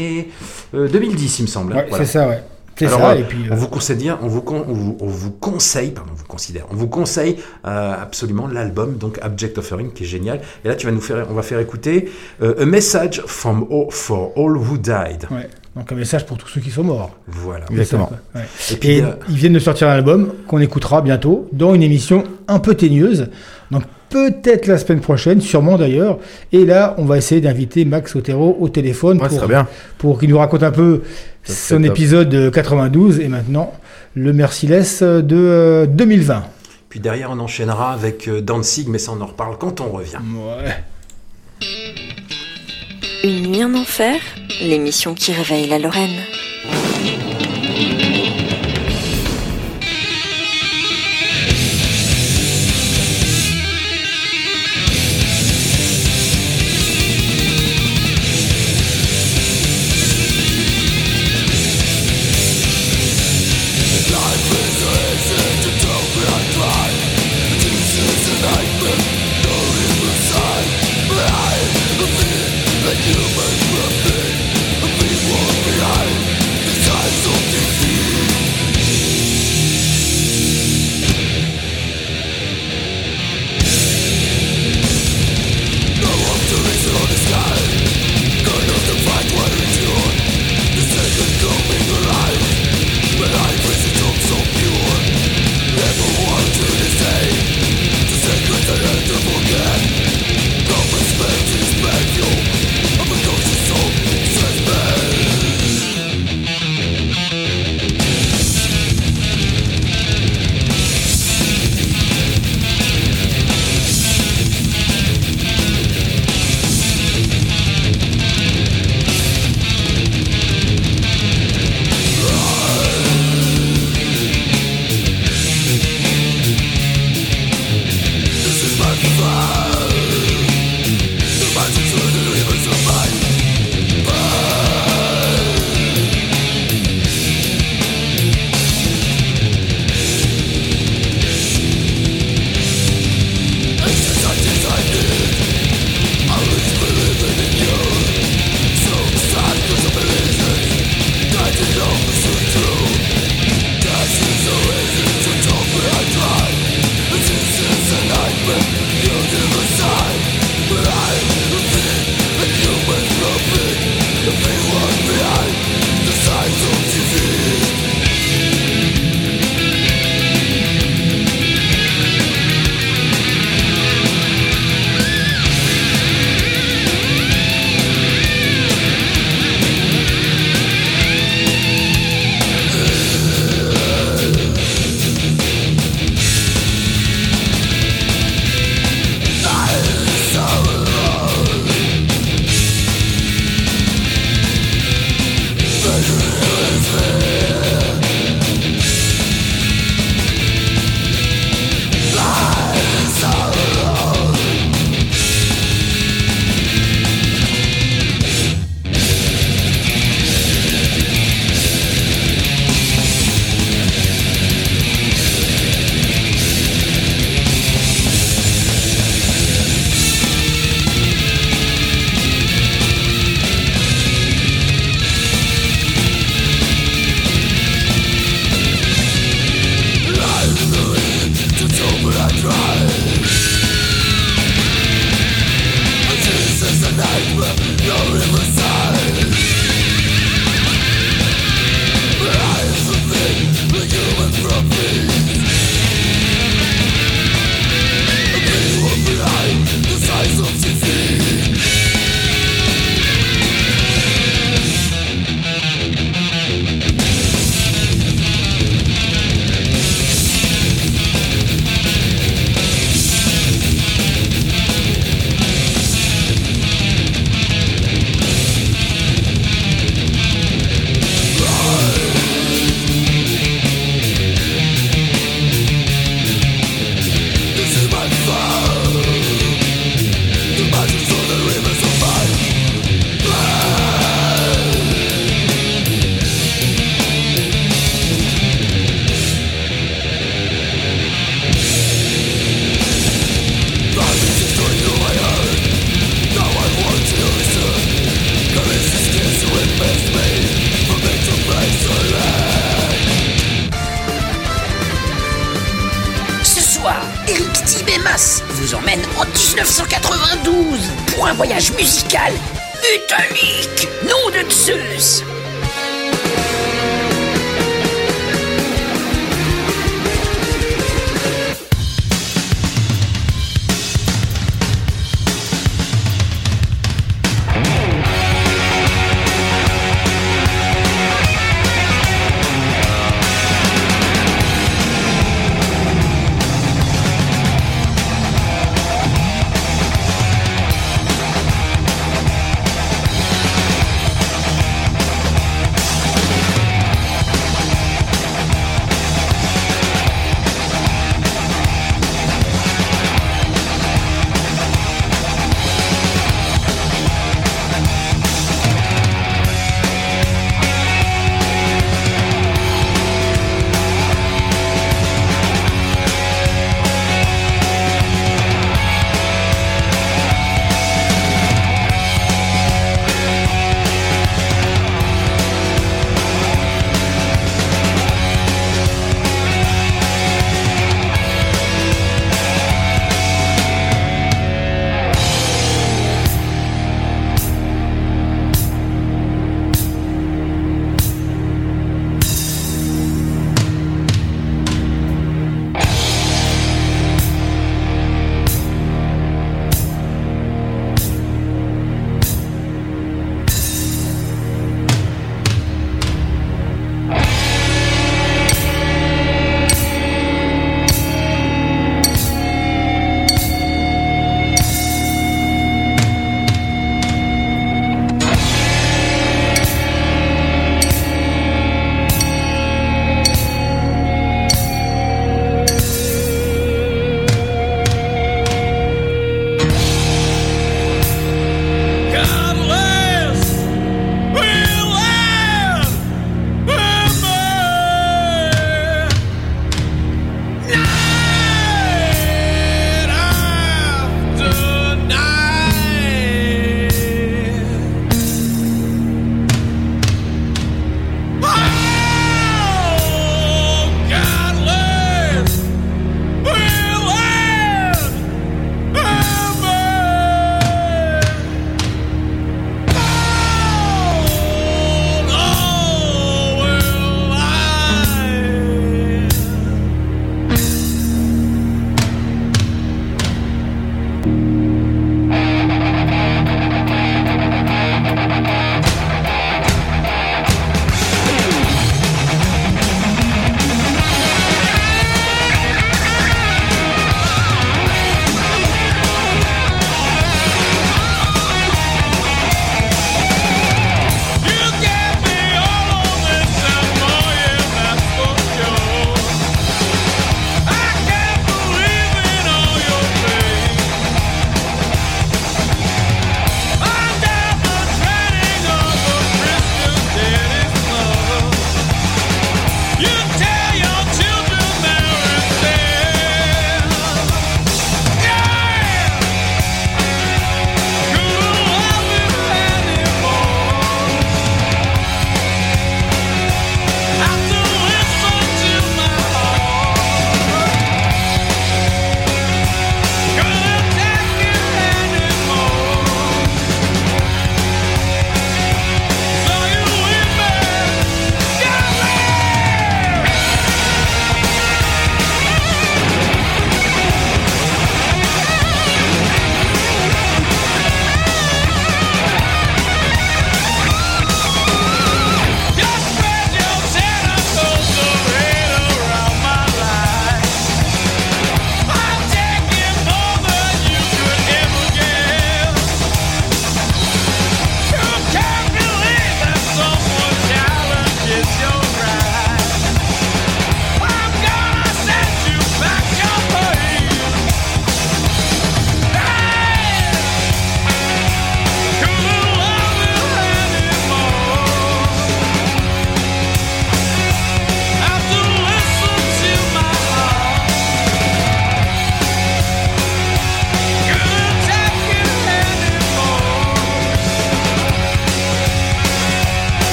C: euh, 2010, il me semble.
D: Ouais,
C: Voilà.
D: c'est ça, ouais. C'est
C: Alors,
D: ça,
C: euh,
D: et puis,
C: on
D: euh,
C: vous conseille, on vous, con- on vous, on vous conseille, pardon, on vous considère, on vous conseille euh, absolument l'album donc Abject Offering qui est génial. Et là, tu vas nous faire, on va faire écouter euh, A Message from all, for All Who Died.
D: Ouais. Donc un message pour tous ceux qui sont morts.
C: Voilà.
D: Ouais.
C: Et
D: Et,
C: puis, euh,
D: ils viennent de sortir un album qu'on écoutera bientôt dans une émission un peu teigneuse. Donc peut-être la semaine prochaine, sûrement d'ailleurs. Et là, on va essayer d'inviter Max Otero au téléphone
E: Ouais,
D: pour,
E: serait bien.
D: pour qu'il nous raconte un peu
E: Ça
D: son épisode euh, 92 et maintenant le Merciless de euh, 2020.
C: Puis derrière, on enchaînera avec euh, Danzig, mais ça, on en reparle quand on revient.
D: Ouais.
G: Une nuit en enfer, l'émission qui réveille la Lorraine.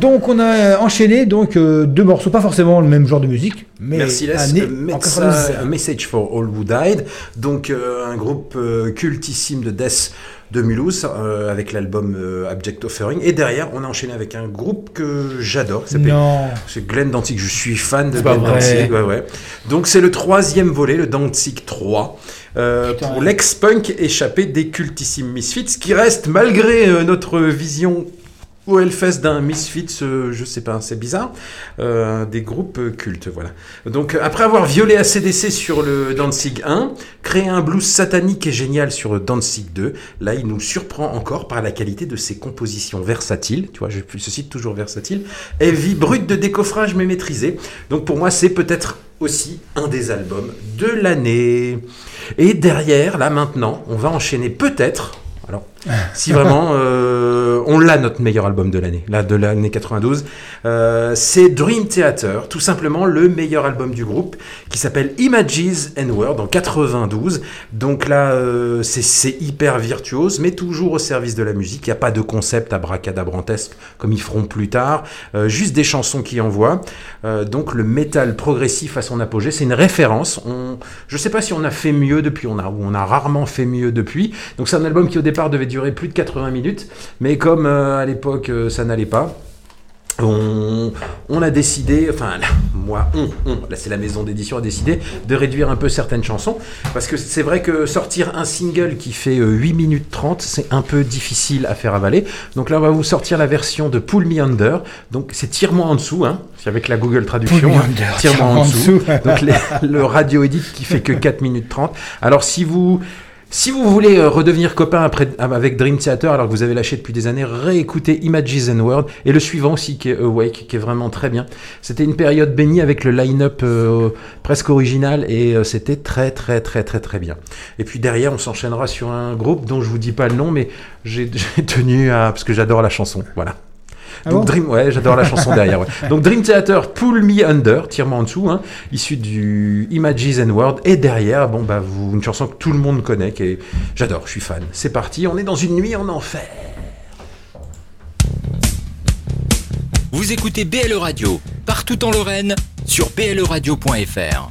D: Donc on a euh, enchaîné donc euh, deux morceaux, pas forcément le même genre de musique, mais
C: Merciless,
D: 92.
C: A Message for All Who Died, donc euh, un groupe euh, cultissime de death de Mulhouse euh, avec l'album euh, Abject Offering. Et derrière, on a enchaîné avec un groupe que j'adore. C'est Glenn Danzig. Je suis fan de Glenn ouais, ouais. Donc c'est le troisième volet, le Danzig 3. euh, pour l'ex-punk échappé des cultissimes Misfits, qui reste malgré euh, notre vision au Hellfest d'un Misfits, euh, je sais pas, c'est bizarre, euh, des groupes cultes, voilà. Donc après avoir violé ACDC sur le Danzig 1, créé un blues satanique et génial sur le Danzig 2, là il nous surprend encore par la qualité de ses compositions versatiles, tu vois, je, je cite toujours versatile, heavy, brute de décoffrage mais maîtrisée. Donc pour moi c'est peut-être aussi un des albums de l'année. Et derrière, là maintenant, on va enchaîner peut-être, alors si vraiment euh, on l'a notre meilleur album de l'année, là de l'année 92, euh, c'est Dream Theater, tout simplement le meilleur album du groupe qui s'appelle Images and World en 92. Donc là euh, c'est- hyper virtuose, mais toujours au service de la musique. Il n'y a pas de concept abracadabrantesque comme ils feront plus tard, juste des chansons qui envoient. Donc le métal progressif à son apogée, c'est une référence. Je sais pas si on a fait mieux depuis, on a, ou on a rarement fait mieux depuis. Donc c'est un album qui au départ devait durer plus de 80 minutes, mais comme euh, à l'époque euh, ça n'allait pas. On, on a décidé, enfin là, moi, on, on, là c'est la maison d'édition a décidé de réduire un peu certaines chansons parce que c'est vrai que sortir un single qui fait euh, 8 minutes 30 c'est un peu difficile à faire avaler. Donc là on va vous sortir la version de Pull Me Under, donc c'est tire-moi en dessous, hein, avec la Google Traduction, hein, tire-moi en dessous.
D: dessous.
C: donc les- le radio edit qui fait que 4 minutes 30. Alors si vous si vous voulez euh, redevenir copain avec Dream Theater alors que vous avez lâché depuis des années, réécoutez Images and World et le suivant aussi qui est Awake qui est vraiment très bien. C'était une période bénie avec le line-up euh, presque original et euh, c'était très très très très très bien. Et puis derrière on s'enchaînera sur un groupe dont je vous dis pas le nom mais j'ai tenu à parce que j'adore la chanson. Voilà.
D: Ah
C: Donc
D: bon
C: Dream, ouais, j'adore la chanson derrière. ouais. Donc Dream Theater, Pull Me Under, tire-moi en dessous, hein, issu du Images and World. Et derrière, bon bah vous, une chanson que tout le monde connaît, qui est, j'adore, je suis fan. C'est parti, on est dans une nuit en enfer.
J: Vous écoutez BLE Radio, partout en Lorraine, sur pleradio.fr.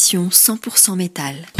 G: l'émission 100% métal.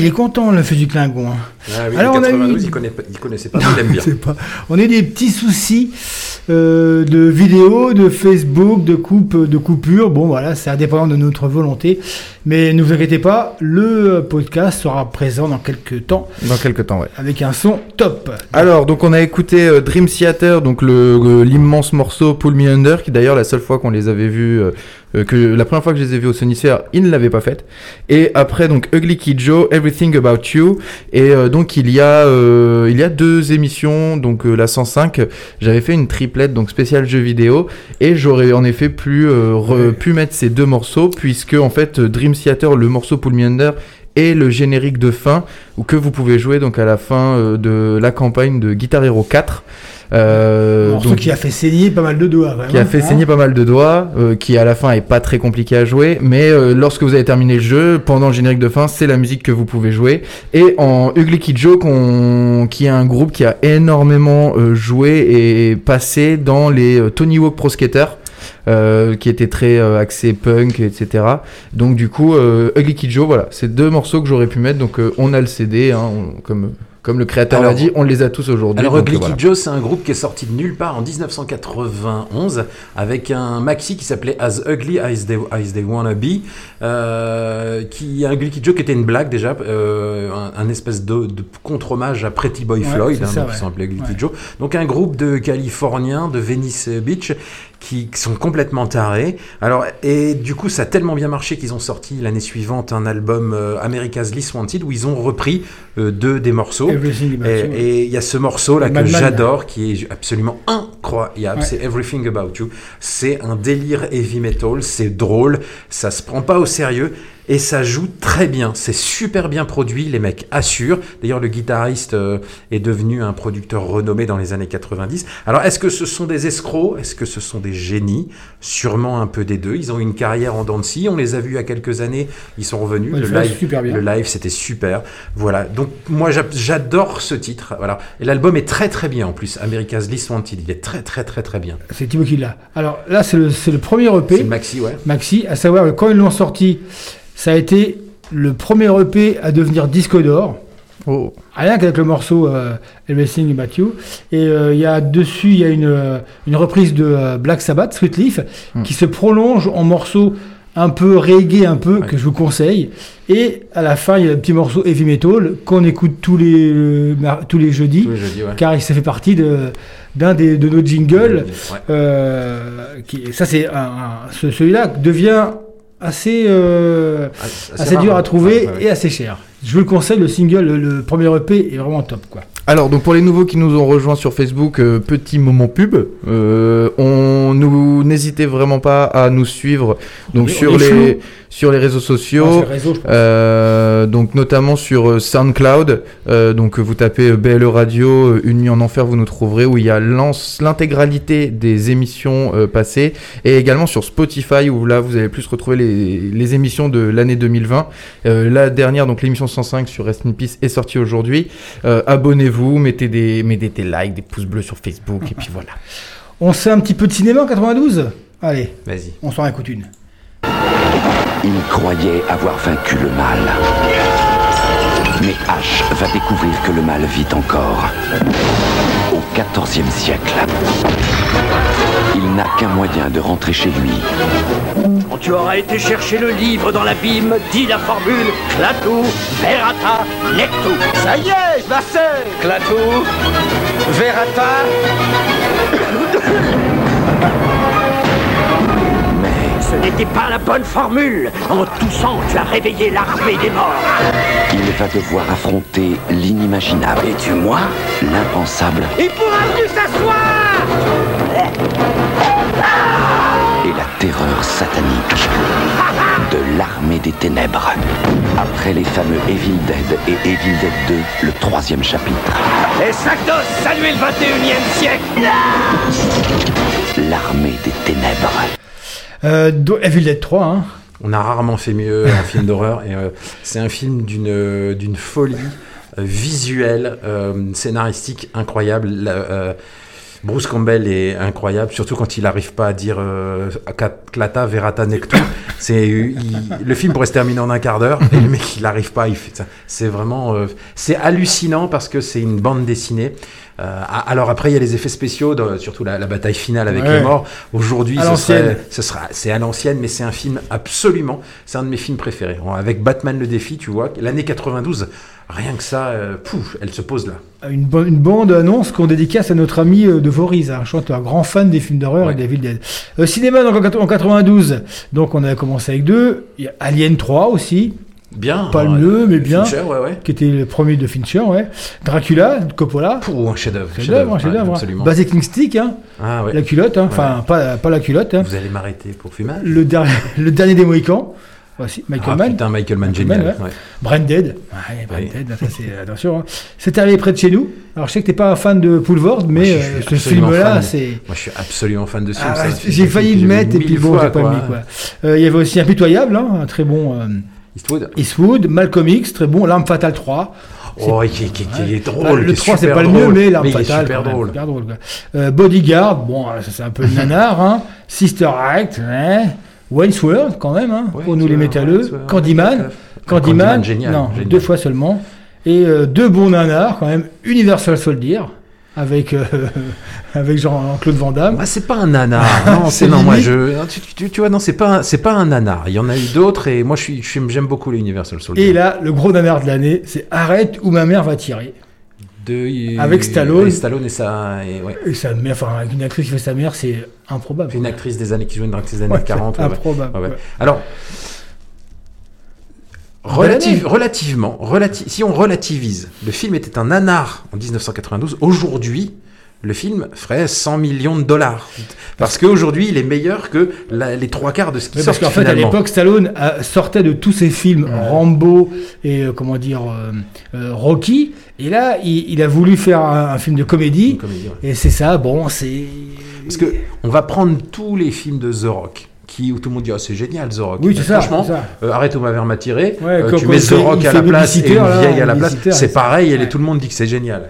D: Il est content, le feu du Clingon. hein.
C: Ah oui,
D: Alors, on a
C: 92,
D: eu-
C: il, connaît pas- il connaissait pas, il aime bien.
D: C'est pas- On a eu des petits soucis euh, de vidéos, de Facebook, de coupe, de coupures. Bon, voilà, c'est indépendant de notre volonté. Mais ne vous inquiétez pas, le podcast sera présent dans quelques temps
E: Dans quelques temps, ouais.
D: avec un son top.
E: Alors, donc on a écouté euh, Dream Theater, donc euh, l'immense morceau Pull Me Under, qui d'ailleurs la seule fois qu'on les avait vus, euh, euh, que la première fois que je les ai vus au Sonisphere, ils ne l'avaient pas faite. Et après donc Ugly Kid Joe, Everything About You. Et euh, donc il y a euh, il y a deux émissions, donc euh, la 105, j'avais fait une triplette donc spéciale jeux vidéo, et j'aurais en effet plus euh, re- pu mettre ces deux morceaux puisque en fait Dream Theater, le morceau Pull Me Under et le générique de fin ou que vous pouvez jouer donc à la fin de la campagne de Guitar Hero 4 euh, donc,
D: qui a fait saigner pas mal de doigts.
E: qui a fait saigner pas mal de doigts, euh, qui à la fin est pas très compliqué à jouer, mais euh, lorsque vous avez terminé le jeu, pendant le générique de fin, c'est la musique que vous pouvez jouer. Et en Ugly Kid Joe, qu'on- qui est un groupe qui a énormément euh, joué et passé dans les euh, Tony Hawk Pro Skater. euh, qui était très euh, axé punk, etc. Donc du coup, euh, Ugly Kid Joe, voilà, c'est deux morceaux que j'aurais pu mettre. Donc euh, on a le CD, hein, on- comme comme le créateur l'a dit, on les a tous aujourd'hui.
C: Alors Ugly
E: voilà.
C: Joe, c'est un groupe qui est sorti de nulle part en 1991 avec un maxi qui s'appelait As Ugly as They, as They Wanna Be, euh, qui un Ugly Joe qui était une blague déjà, euh, un, un espèce de, de contre-hommage à Pretty Boy
D: Ouais,
C: Floyd, hein,
D: ça,
C: donc
D: ouais.
C: Joe. Donc un groupe de Californiens de Venice Beach qui, qui sont complètement tarés. Alors et du coup ça a tellement bien marché qu'ils ont sorti l'année suivante un album euh, America's Least Wanted où ils ont repris euh, deux des morceaux.
D: Everything
C: Et- il y a ce morceau là que j'adore, qui est absolument incroyable.
D: Ouais.
C: C'est Everything About You. C'est un délire heavy metal. C'est drôle. Ça se prend pas au sérieux. Et ça joue très bien. C'est super bien produit. Les mecs assurent. D'ailleurs, le guitariste euh, est devenu un producteur renommé dans les années 90. Alors, est-ce que ce sont des escrocs? Est-ce que ce sont des génies? Sûrement un peu des deux. Ils ont une carrière en dents de scie. On les a vus il y a quelques années. Ils sont revenus.
D: Ouais,
C: le live,
D: super bien.
C: le live, c'était super. Voilà. Donc moi, j'a- j'adore ce titre. Voilà. Et l'album est très très bien en plus. America's Least Wanted. Il est très très très très bien.
D: C'est Thibaut qui l'a. Alors là, c'est le, le premier EP.
C: C'est maxi, ouais.
D: Maxi, à savoir quand ils l'ont sorti, ça a été le premier EP à devenir disque d'or.
E: Oh.
D: Rien qu'avec le morceau euh, Everything About You. Et euh, il y a dessus, il y a une, euh, une reprise de euh, Black Sabbath, Sweet Leaf,
E: Hmm.
D: qui se prolonge en morceaux un peu reggae, un peu, que je vous conseille. Et à la fin, il y a un petit morceau heavy metal qu'on écoute tous les, tous les jeudis,
C: Tous les jeudis, ouais.
D: car il ça fait partie de, d'un des, de nos jingles.
C: Ouais.
D: Qui, ça, c'est un, un- ce- celui-là devient assez, euh,
C: assez
D: assez dur à trouver
C: Ouais, ouais, ouais.
D: et assez cher. Je vous le conseille, le single, le, le premier EP est vraiment top, quoi.
E: Alors, donc pour les nouveaux qui nous ont rejoints sur Facebook, euh, petit moment pub. Euh, on nous n'hésitez vraiment pas à nous suivre donc sur les
D: flou.
E: sur les réseaux sociaux,
D: les réseaux,
E: euh, donc notamment sur euh, SoundCloud. Euh, donc vous tapez BLE Radio, Une nuit en enfer, vous nous trouverez où il y a l'intégralité des émissions euh, passées et également sur Spotify où là vous allez plus retrouver les, les émissions de l'année 2020. Euh, la dernière, donc l'émission 105 sur Rest in Peace est sortie aujourd'hui. Abonnez-vous, mettez des, mettez des likes, des pouces bleus sur Facebook et puis voilà.
D: On sait un petit peu de cinéma en 92 Allez,
C: Vas-y.
D: on s'en écoute une.
L: Il croyait avoir vaincu le mal. Mais H va découvrir que le mal vit encore. Au XIVe siècle. Il n'a qu'un moyen de rentrer chez lui.
M: Quand tu auras été chercher le livre dans l'abîme, dis la formule Clatou, Verata, Nectou. Ça y est, je la sais Clatou, Verata. Mais ce n'était pas la bonne formule. En toussant, tu as réveillé l'armée des morts.
L: Il va devoir affronter l'inimaginable. Et tu, moi L'impensable
M: Il pourra plus s'asseoir
L: et la terreur satanique de l'armée des ténèbres. Après les fameux Evil Dead et Evil Dead 2, le troisième chapitre.
M: Les sacs d'os, saluez le 21 e siècle
L: L'armée des ténèbres.
D: Euh, Evil Dead 3, hein.
C: On a rarement fait mieux en film d'horreur. Et euh, c'est un film d'une euh, d'une folie euh, visuelle, euh, scénaristique incroyable. La- euh, Bruce Campbell est incroyable, surtout quand il n'arrive pas à dire euh, Clata, Verata, Nectou. C'est le film pourrait se terminer en un quart d'heure et le mec il n'arrive pas. Il fait ça. C'est vraiment euh, c'est hallucinant parce que c'est une bande dessinée. Euh, alors après il y a les effets spéciaux, surtout la, la bataille finale avec
D: Ouais.
C: les morts. Aujourd'hui, ce
D: l'ancienne.
C: serait ce sera, c'est à l'ancienne, mais c'est un film absolument, c'est un de mes films préférés. Avec Batman le défi, tu vois, l'année 92, rien que ça, euh, pouf, elle se pose là.
D: Une, bo- une bande annonce qu'on dédicace à notre ami euh, de Voriz. Hein. Un grand fan des films d'horreur et des Evil Dead. Euh, cinéma donc, en quat- en 92, donc on a commencé avec deux. Il y a Alien 3 aussi.
C: Bien.
D: Pas le mieux, mais bien.
C: Fincher, ouais, ouais.
D: Qui était le premier de Fincher, ouais. Dracula, Coppola.
C: Pour un chef-d'œuvre.
D: Chef-d'œuvre, chef-d'œuvre. Basic Instinct, hein.
C: Ah ouais.
D: La culotte, hein. enfin pas, pas la culotte. hein.
C: Vous allez m'arrêter pour fumer
D: Le, dernier- le dernier des Mohicans. Voici, Michael
C: Ah,
D: Mann.
C: putain, Michael Mann,
D: Michael
C: génial,
D: ouais.
C: ouais.
D: Branded. Branded, ça c'est attention. hein. C'est arrivé près de chez nous. Alors je sais que t'es pas un fan de Poulvord, mais
C: Moi,
D: euh, ce film-là, c'est.
C: Moi, je suis absolument fan de ce film.
D: Ah,
C: film
D: j'ai
C: que
D: failli
C: j'ai
D: le mettre et puis bon, j'ai pas mis quoi. Euh, Il y avait aussi Impitoyable, hein, un très bon. Euh,
C: Eastwood.
D: Eastwood, Malcolm X, très bon. L'arme fatale 3.
C: Oh, qui, qui- qui est drôle.
D: Bah, le
C: qui est
D: 3 c'est pas le mieux, mais l'arme
C: il est
D: fatale.
C: super
D: même,
C: drôle.
D: super drôle. Euh, Bodyguard, bon, ça c'est un peu le nanar. Hein. Sister Act, ouais. Wayne's World quand même, hein, pour nous les métalleux. Candyman,
C: Candyman,
D: Candyman,
C: génial,
D: non,
C: génial.
D: deux fois seulement. Et euh, deux bons nanars quand même. Universal Soldier avec euh, avec Jean-Claude Van Damme.
C: Ah, c'est pas un nanar. Non, c'est non, moi je. non, Tu, tu- tu vois, non, c'est pas, un- c'est pas un nanar. Il y en a eu d'autres et moi je suis, j'aime beaucoup les Universal Soldier.
D: Et là, le gros nanar de l'année, c'est Arrête ou ma mère va tirer.
C: De-
D: Avec Stallone.
C: avec Stallone et ça. Et, ouais.
D: Et sa mère, enfin, avec une actrice qui fait sa mère, c'est improbable.
C: Une actrice des années qui joue une actrice des années
D: Ouais,
C: 40.
D: c'est improbable, ouais.
C: Alors. Relative- relativement, relati- si on relativise, le film était un nanar en 1992. Aujourd'hui, le film ferait 100 millions de dollars. Parce qu'aujourd'hui, il est meilleur que la- les trois quarts de ce qui
D: Oui,
C: sort
D: parce qu'en fait, à l'époque, Stallone euh, sortait de tous ses films Rambo et euh, comment dire euh, Rocky, et là, il, il a voulu faire un, un film de comédie, et c'est ça. Bon, c'est
C: Parce que on va prendre tous les films de The Rock. Qui, où tout le monde dit, Ah, c'est génial, The Rock.
D: Oui, c'est ça,
C: Franchement,
D: ça.
C: euh, arrête où ma mère m'a tiré.
D: Ouais,
C: euh,
D: quand-
C: tu mets The Rock à la place et une vieille à la place. C'est pareil, et
D: ouais.
C: tout le monde dit que c'est génial.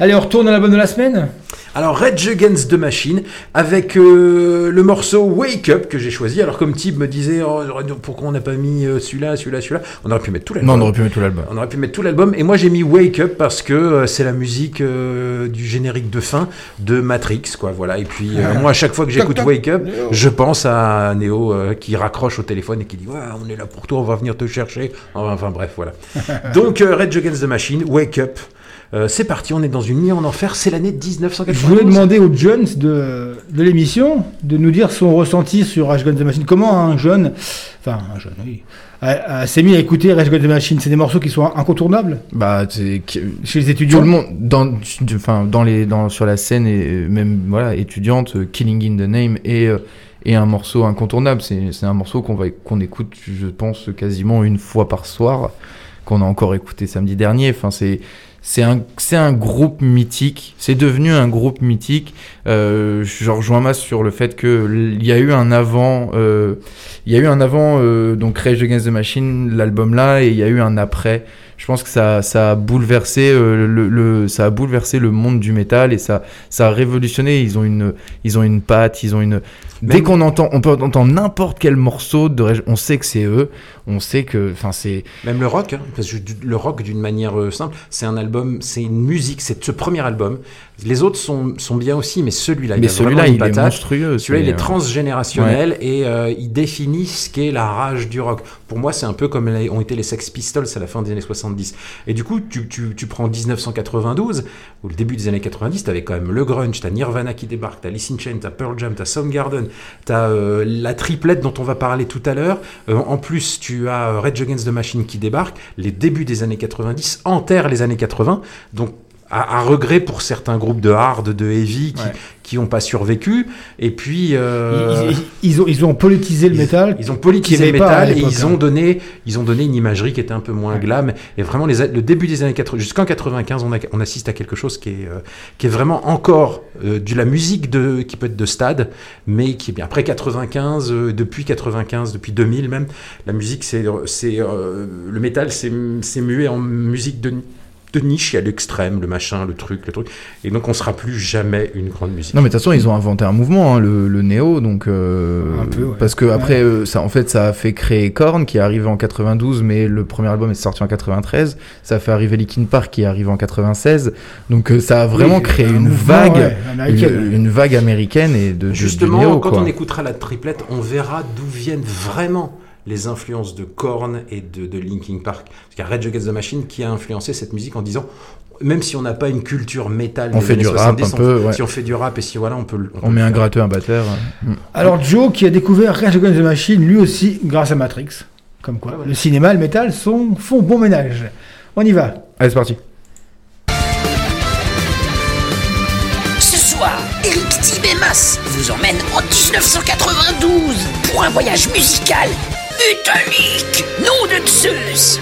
D: Allez, on retourne à l'album de la semaine?
C: Alors, Rage Against the Machine, avec euh, le morceau Wake Up que j'ai choisi. Alors, comme Tib me disait, oh, pourquoi on n'a pas mis euh, celui-là, celui-là, celui-là? On aurait pu mettre tout l'album.
E: Non, on aurait pu mettre tout l'album.
C: On aurait pu mettre tout l'album. Et moi, j'ai mis Wake Up parce que euh, c'est la musique euh, du générique de fin de Matrix, quoi. Voilà. Et puis, euh,
D: Ouais.
C: moi, à chaque fois que j'écoute. Wake Up, je pense à Neo euh, qui raccroche au téléphone et qui dit, ouais, on est là pour toi, on va venir te chercher. Enfin, enfin, bref, voilà. Donc, euh, Rage Against the Machine, Wake Up. Euh, c'est parti, on est dans une nuit en enfer, c'est l'année 1992.
D: Je voulais demander aux jeunes de, de l'émission de nous dire son ressenti sur Rage Against the Machine. Comment un jeune, enfin un jeune, oui, s'est mis à écouter Rage Against the Machine? C'est des morceaux qui sont incontournables?
E: Bah, c'est que-
D: chez les étudiants?
E: Tout le monde, dans, enfin, dans les, dans, sur la scène et euh, même voilà, étudiante, euh, Killing in the Name et, euh, et un morceau incontournable. C'est c'est un morceau qu'on va qu'on écoute, je pense, quasiment une fois par soir, qu'on a encore écouté samedi dernier. Enfin, c'est c'est un, un groupe mythique, c'est devenu un groupe mythique. Euh, je rejoins Mas sur le fait qu'il y a eu un avant, euh, il y a eu un avant euh, donc Rage Against the Machine, l'album là, et il y a eu un après. Je pense que ça, ça a bouleversé euh, le, le- ça a bouleversé le monde du métal et ça, ça a révolutionné. Ils ont une, ils ont une patte, ils ont une. Dès
C: Même-
E: qu'on entend, on peut entendre n'importe quel morceau de, on sait que c'est eux, on sait que, enfin c'est.
C: Même le rock, hein, parce que du- le rock d'une manière euh, simple, c'est un album, c'est une musique, c'est ce premier album. Les autres sont, sont bien aussi, mais celui-là, il
E: celui-là, il est monstrueux,
C: Celui-là, il est
E: euh,
C: transgénérationnel et euh, il définit ce qu'est la rage du rock. Pour moi, c'est un peu comme les- ont été les Sex Pistols à la fin des années 70. Et du coup, tu, tu, tu prends 1992, ou le début des années 90, t'avais quand même le grunge, t'as Nirvana qui débarque, t'as Alice in Chains, t'as Pearl Jam, t'as Soundgarden, t'as euh, la triplette dont on va parler tout à l'heure. Euh, en plus, tu as Rage Against the Machine qui débarque. Les débuts des années 90 enterrent les années 80. Donc, à, à regret pour certains groupes de hard, de heavy qui,
D: Ouais.
C: qui ont pas survécu. Et puis, euh,
D: Ils, ont, ils ont politisé le métal.
C: ils ont politisé le métal et ils
D: hein.
C: ont donné, ils ont donné une imagerie qui était un peu moins glam. Et vraiment, les, le début des années 80, jusqu'en 95, on, a- on assiste à quelque chose qui est, euh, qui est vraiment encore euh, de la musique de, qui peut être de stade, mais qui est bien. Après 95, euh, depuis 95, depuis 2000 même, la musique, c'est, c'est euh, le métal, c'est, c'est mué en musique de de niche, il y a l'extrême, le machin, le truc, le truc. Et donc, on sera plus jamais une grande musique.
E: Non mais de toute façon ils ont inventé un mouvement, hein, le, le néo, donc euh,
D: Un peu, ouais.
E: parce que après euh, ça en fait ça a fait créer Korn qui est arrivé en 92, mais le premier album est sorti en 93. Ça a fait arriver Linkin Park qui est arrivé en 96. Donc euh, ça a vraiment
D: Oui,
E: créé
D: un
E: une vague,
D: ouais,
E: une, vague américaine et de, de-
C: Justement,
E: de néo,
C: quand
E: quoi.
C: on écoutera la triplette, on verra d'où viennent vraiment les influences de Korn et de, de Linkin Park. Parce qu'il y a Rage Against the Machine qui a influencé cette musique en disant, même si on n'a pas une culture métal,
E: On fait du rap
C: 70,
E: un peu,
C: on-
E: ouais.
C: si on fait du rap et si voilà, on peut, le- on peut
E: On met un gratteux, un batteur.
D: Alors Joe qui a découvert Rage Against the Machine, lui aussi grâce à Matrix. Comme quoi, le cinéma et le métal sont, font bon ménage. On y va.
E: Allez c'est parti.
N: Ce soir, Eric Tibemas vous emmène en 1992 pour un voyage musical utonique, nom de Zeus.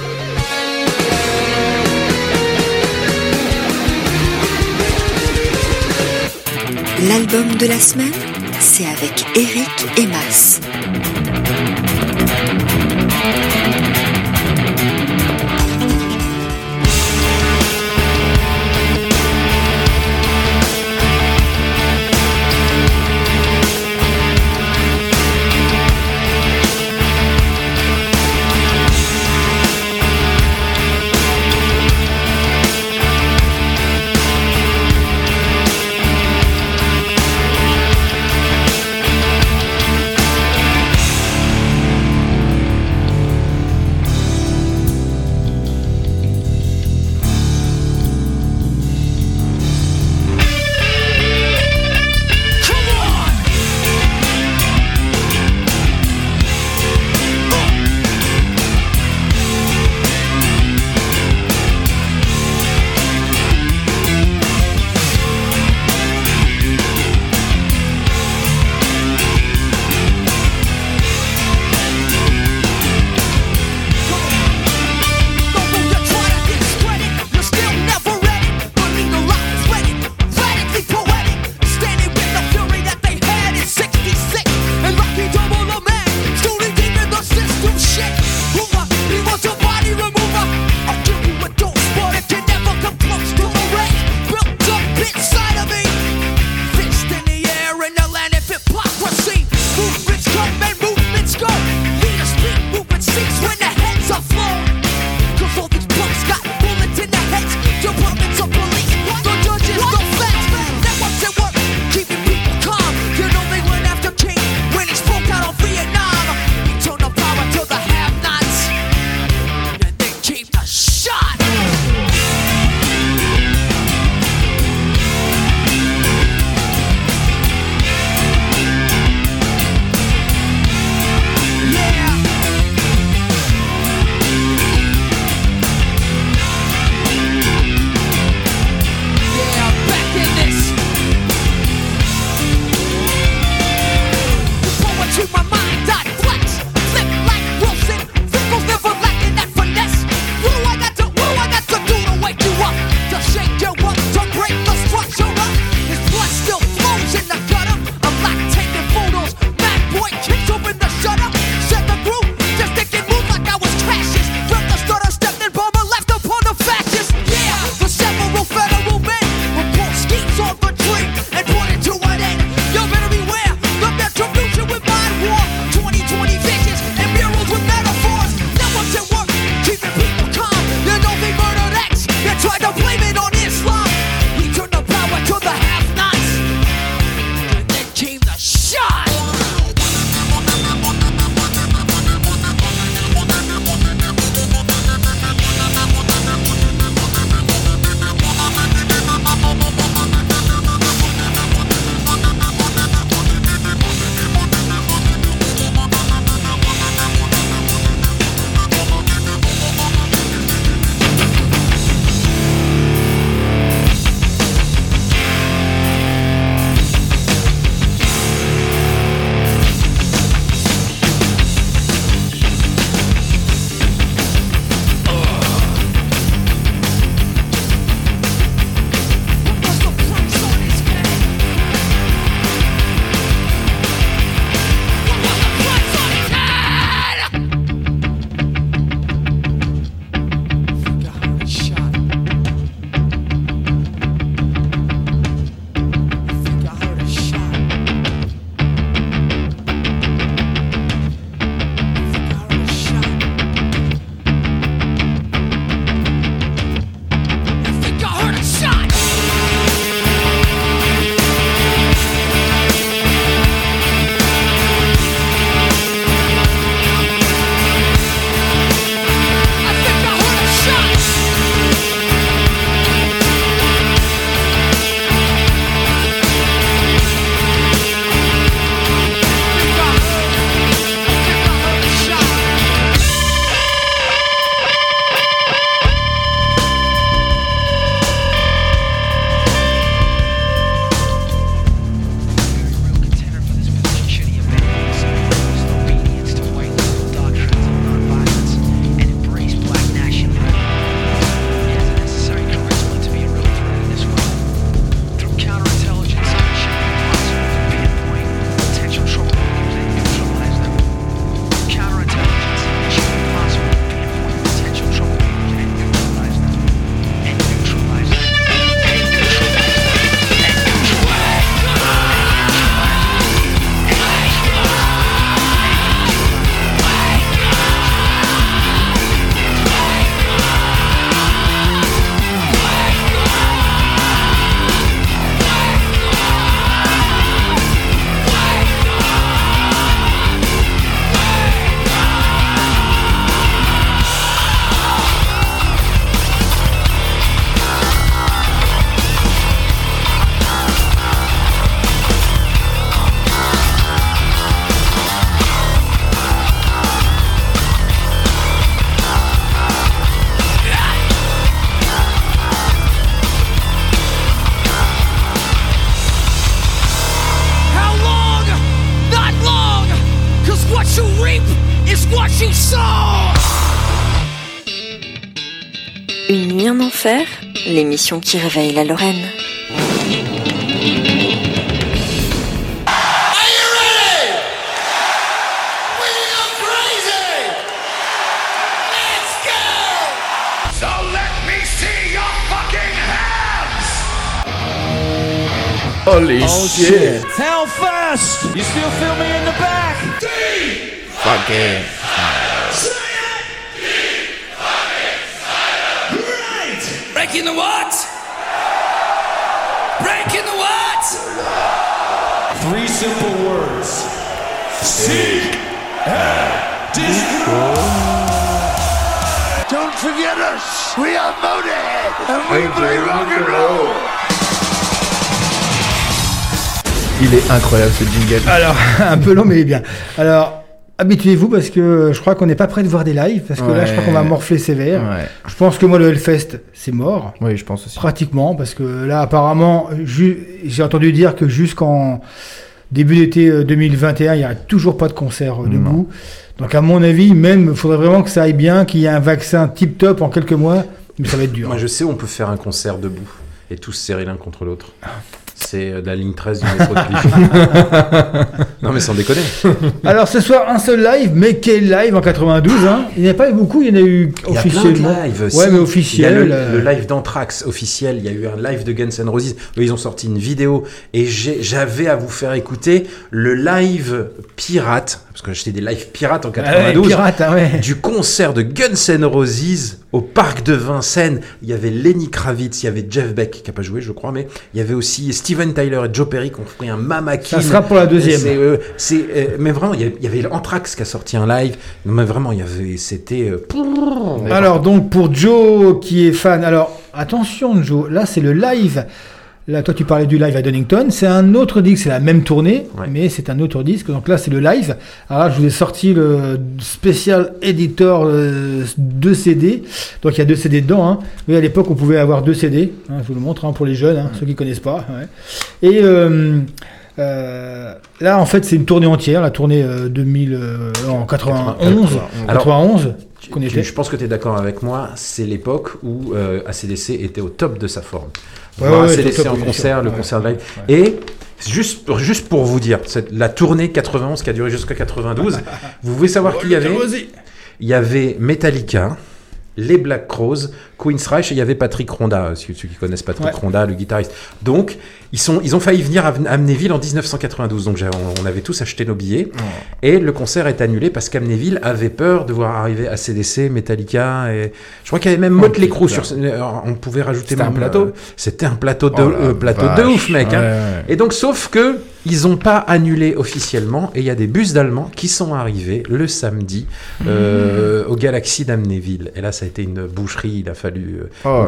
G: L'album de la semaine, c'est avec Eric et
O: is what you sow.
G: Une nuit en enfer, l'émission qui réveille la Lorraine.
M: So let me see your fucking hands!
E: Holy
O: Oh
E: shit.
O: shit. How fast? You still feel me in the back?
E: Fuck it.
O: Breaking the what? Breaking the what? Three simple words. Seek and destroy.
M: Don't forget us! We are Motorhead! And we play rock and roll!
E: Il est incroyable ce jingle.
D: Alors, un peu long, mais bien. Alors, habituez-vous parce que je crois qu'on n'est pas prêt de voir des lives. Parce que là, je crois qu'on va morfler sévère.
E: Ouais.
D: Je pense que moi, le Hellfest, c'est mort.
E: Oui, je pense aussi.
D: Pratiquement. Parce que là, apparemment, j'ai entendu dire que jusqu'en début d'été euh, 2021, il n'y a toujours pas de concert euh, debout. Donc, à mon avis, même, il faudrait vraiment que ça aille bien, qu'il y ait un vaccin tip-top en quelques mois. Mais ça va être dur.
C: Moi, je sais où on peut faire un concert debout et tous serrer l'un contre l'autre. C'est euh, la ligne 13 du métro de Clichy. non, mais sans déconner.
D: Alors ce soir un seul live, mais quel live en 92 hein? Il n'y en a pas eu beaucoup, il y en a eu
C: Il y a plein de
D: officiellement.
C: lives.
D: Ouais, mais
C: Il y a
D: officiel.
C: le,
D: euh,
C: le live d'Anthrax officiel. Il y a eu un live de Guns N' Roses. Eux, ils ont sorti une vidéo et j'ai- j'avais à vous faire écouter le live pirate, parce que j'étais des lives pirates en
D: Ah ouais,
C: 92,
D: pirate, hein, ouais.
C: du concert de Guns N' Roses au parc de Vincennes. Il y avait Lenny Kravitz, il y avait Jeff Beck qui a pas joué, je crois, mais il y avait aussi Steven Tyler et Joe Perry qui ont fait un Mama
D: Ça sera pour la deuxième.
C: C'est, euh, c'est, euh, mais vraiment, il y avait- il y avait Anthrax qui a sorti un live. Mais vraiment, il y avait, c'était. euh,
D: Alors donc pour Joe qui est fan, alors attention Joe, là c'est le live. Là toi tu parlais du live à Donington, c'est un autre disque, c'est la même tournée, mais c'est un autre disque. Donc là c'est le live. Alors là je vous ai sorti le spécial editor euh, de CD. Donc il y a deux CD dedans. Hein. Oui à l'époque on pouvait avoir deux CD. hein, je vous le montre hein, pour les jeunes, hein, ceux qui connaissent pas. ouais. Et euh, euh, là en fait c'est une tournée entière, la tournée euh, 2000 euh, en 91,
C: Alors,
D: 91.
C: tu-
D: qu'on
C: tu-
D: était.
C: je pense que tu es d'accord avec moi, c'est l'époque où ACDC était au top de sa forme.
D: Ouais,
C: ACDC
D: top,
C: en concert, le concert live. Et juste, pour- juste pour vous dire, cette- la tournée 91 qui a duré jusqu'à 92, vous voulez savoir qui il y avait Il y avait Metallica, les Black Crowes, Queen's Reich et il y avait Patrick Ronda, ceux, qui connaissent Patrick. Ronda, le guitariste. Donc, ils, sont, ils ont failli venir à Amnéville en 1992. Donc, on, avait tous acheté nos billets. Et le concert est annulé parce qu'Amnéville avait peur de voir arriver ACDC, Metallica et je crois qu'il y avait même Motley Crue sur. Euh, On pouvait rajouter
E: C'était un
C: même,
E: plateau
C: euh, C'était un plateau de,
E: Oh la
C: euh, plateau de ouf, mec. hein.
E: Ouais.
C: Et donc, sauf que ils n'ont pas annulé officiellement et il y a des bus d'Allemands qui sont arrivés le samedi euh, au Galaxy d'Amnéville. Et là, ça a été une boucherie. Il a fallu.
E: Oh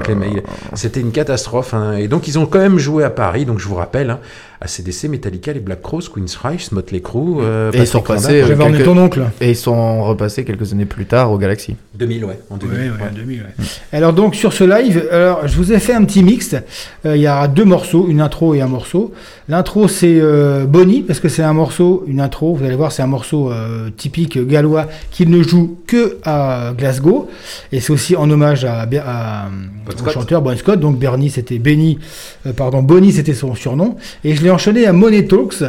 C: C'était une catastrophe. hein. Et donc, ils ont quand même joué à Paris. Donc, je vous rappelle, hein, ACDC, Metallica, les Black Crowes, Queen's Reich, Motley Crue. euh,
E: Et ils sont repassés. Euh, quelques-
D: ton oncle.
E: Et ils sont repassés quelques années plus tard au Galaxy.
C: 2000, ouais. En 2000.
D: Ouais, ouais,
C: ouais.
D: en 2000, ouais. Alors donc sur ce live, alors je vous ai fait un petit mix. Euh, Il y a deux morceaux, une intro et un morceau. L'intro c'est euh, Bonnie parce que c'est un morceau, une intro. Vous allez voir, c'est un morceau euh, typique gallois qui ne joue que à Glasgow et c'est aussi en hommage à, à, au
C: Scott.
D: chanteur Bon Scott. Donc Bernie c'était Benny, euh, pardon Bonnie c'était son surnom et je l'ai enchaîné à Money Talks.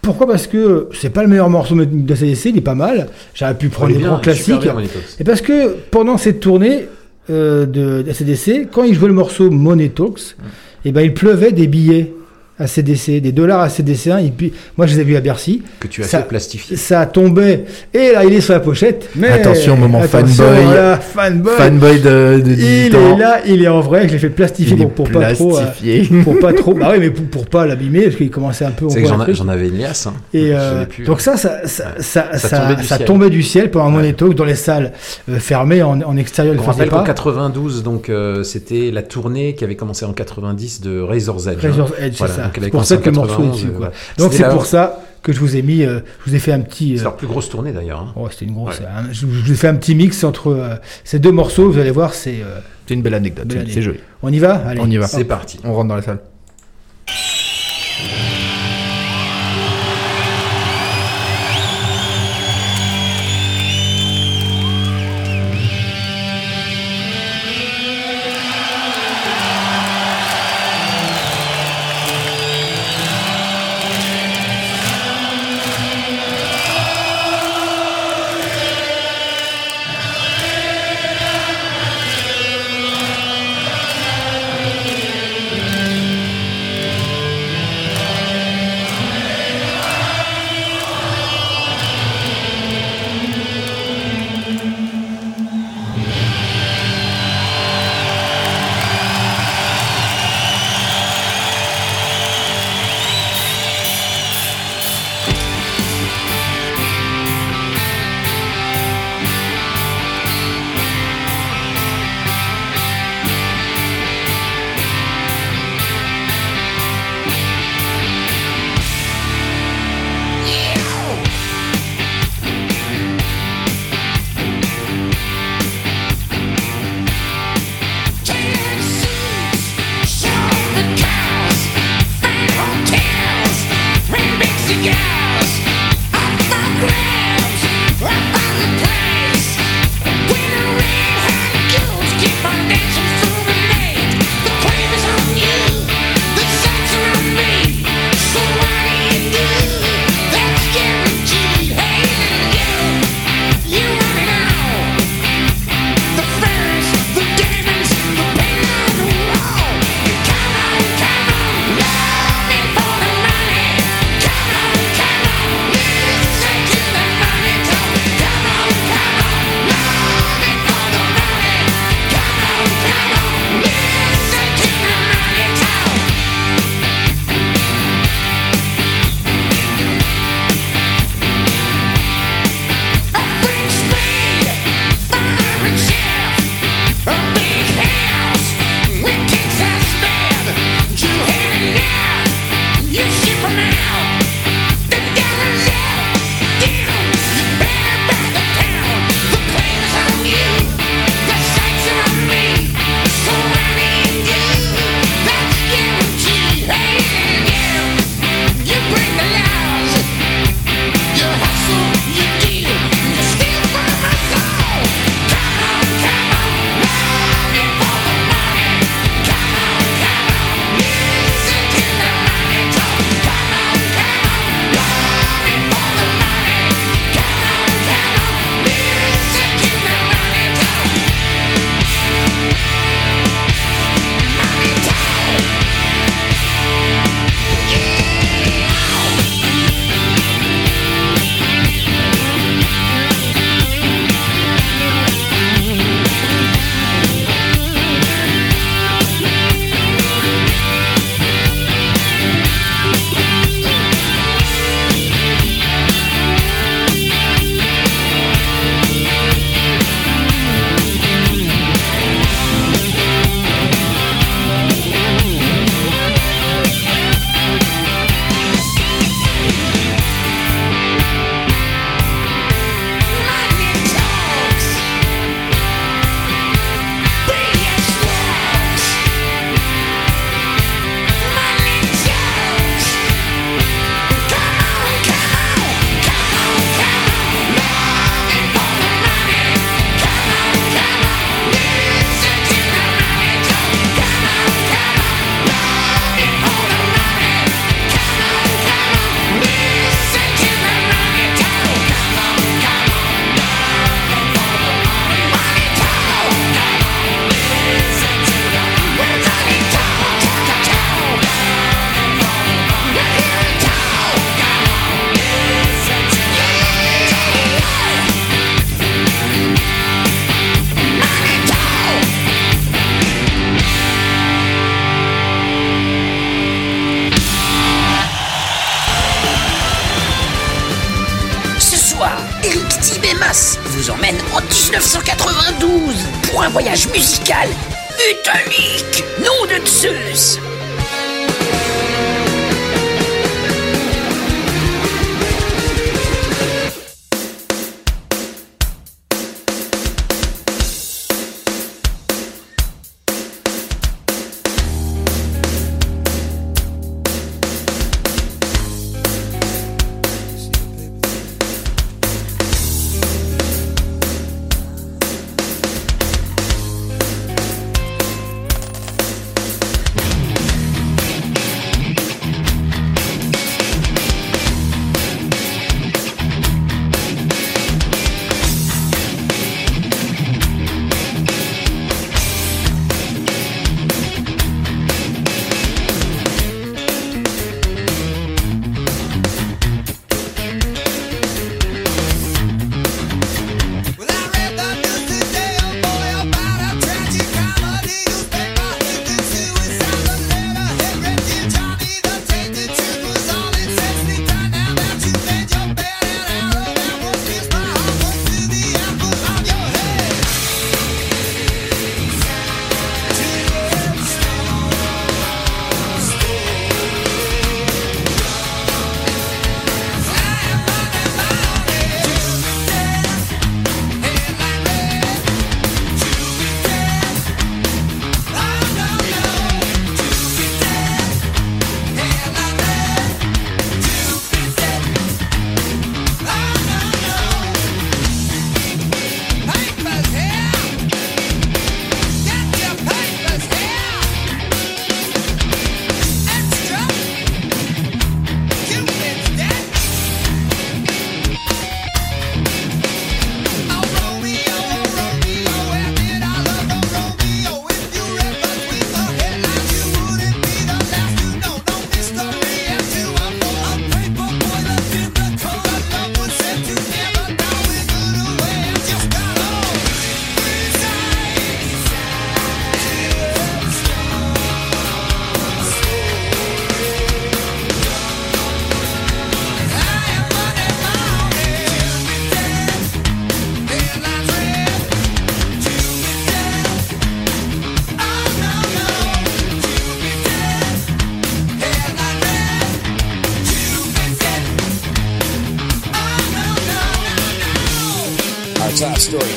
D: Pourquoi Parce que c'est pas le meilleur morceau de CDC, il est pas mal. J'aurais pu prendre
C: il
D: des
C: bien,
D: grands
C: il
D: classiques.
C: bien.
D: Et parce que pendant cette tournée euh, de ACDC, quand ils jouaient le morceau Money Talks, et ben il pleuvait des billets ACDC, des dollars ACDC. hein, et puis, moi, je les ai vus à Bercy.
C: Que tu as
D: Ça-
C: fait plastifier.
D: Ça tombait. Et là, il est sur la pochette. Mais
E: Attention, moment
D: attention,
E: fanboy.
D: voilà, fanboy.
E: Fanboy de, de
D: Il
E: 18
D: est là, il est en vrai. Je l'ai fait plastifier
E: Il
D: pour, pour pas trop. euh, pour pas trop. Bah oui, mais pour, pour pas l'abîmer, parce qu'il commençait un peu. on
C: C'est que j'en avais une liasse. hein.
D: Et
C: Je
D: euh, donc ça, ça, ça, ça,
C: Ça
D: ça-
C: tombait du
D: ça
C: ciel.
D: tombait du ciel pendant un Money Talk dans les salles euh, fermées en, en extérieur. Faisaient
C: rappelle qu'en
D: pas.
C: 92, donc euh, c'était la tournée qui avait commencé en 90 de Razor's Edge. hein.
D: Razor's Edge, c'est ça. C'est pour ça que le morceau est
C: 91,
D: dessus. quoi.
C: voilà.
D: Donc c'est pour ça que je vous ai mis, euh, je vous ai fait un petit.
C: C'est
D: euh,
C: leur plus grosse tournée d'ailleurs. hein.
D: oh, c'était une grosse. un- je, je vous ai fait un petit mix entre euh, ces deux morceaux. Vous allez voir, c'est. euh,
E: C'est une belle anecdote. c'est-. C'est joli.
D: On y va? Allez.
E: On y va.
C: C'est parti.
E: On rentre dans la salle.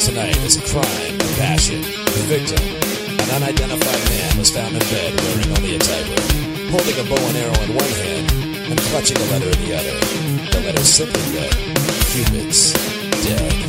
P: Tonight is a crime, a passion. The victim, an unidentified man, was found in bed wearing only a tightrope, holding a bow and arrow in one hand and clutching a letter in the other. The letter simply read, Cupid's dead.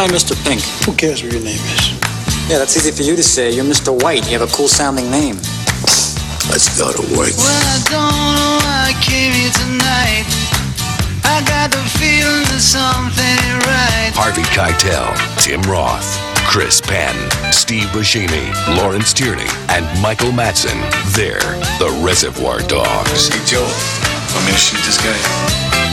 Q: am I Mr. Pink?
R: Who cares what your name is?
Q: Yeah, that's easy for you to say. You're Mr. White. You have a cool sounding name.
R: Let's go to.
O: Well, I don't know why I came here tonight. I got the feeling that something right.
B: Harvey Keitel, Tim Roth, Chris Penn, Steve Buscemi, Lawrence Tierney, and Michael Matson. They're the Reservoir Dogs.
J: Hey, Joe, want me to shoot this guy?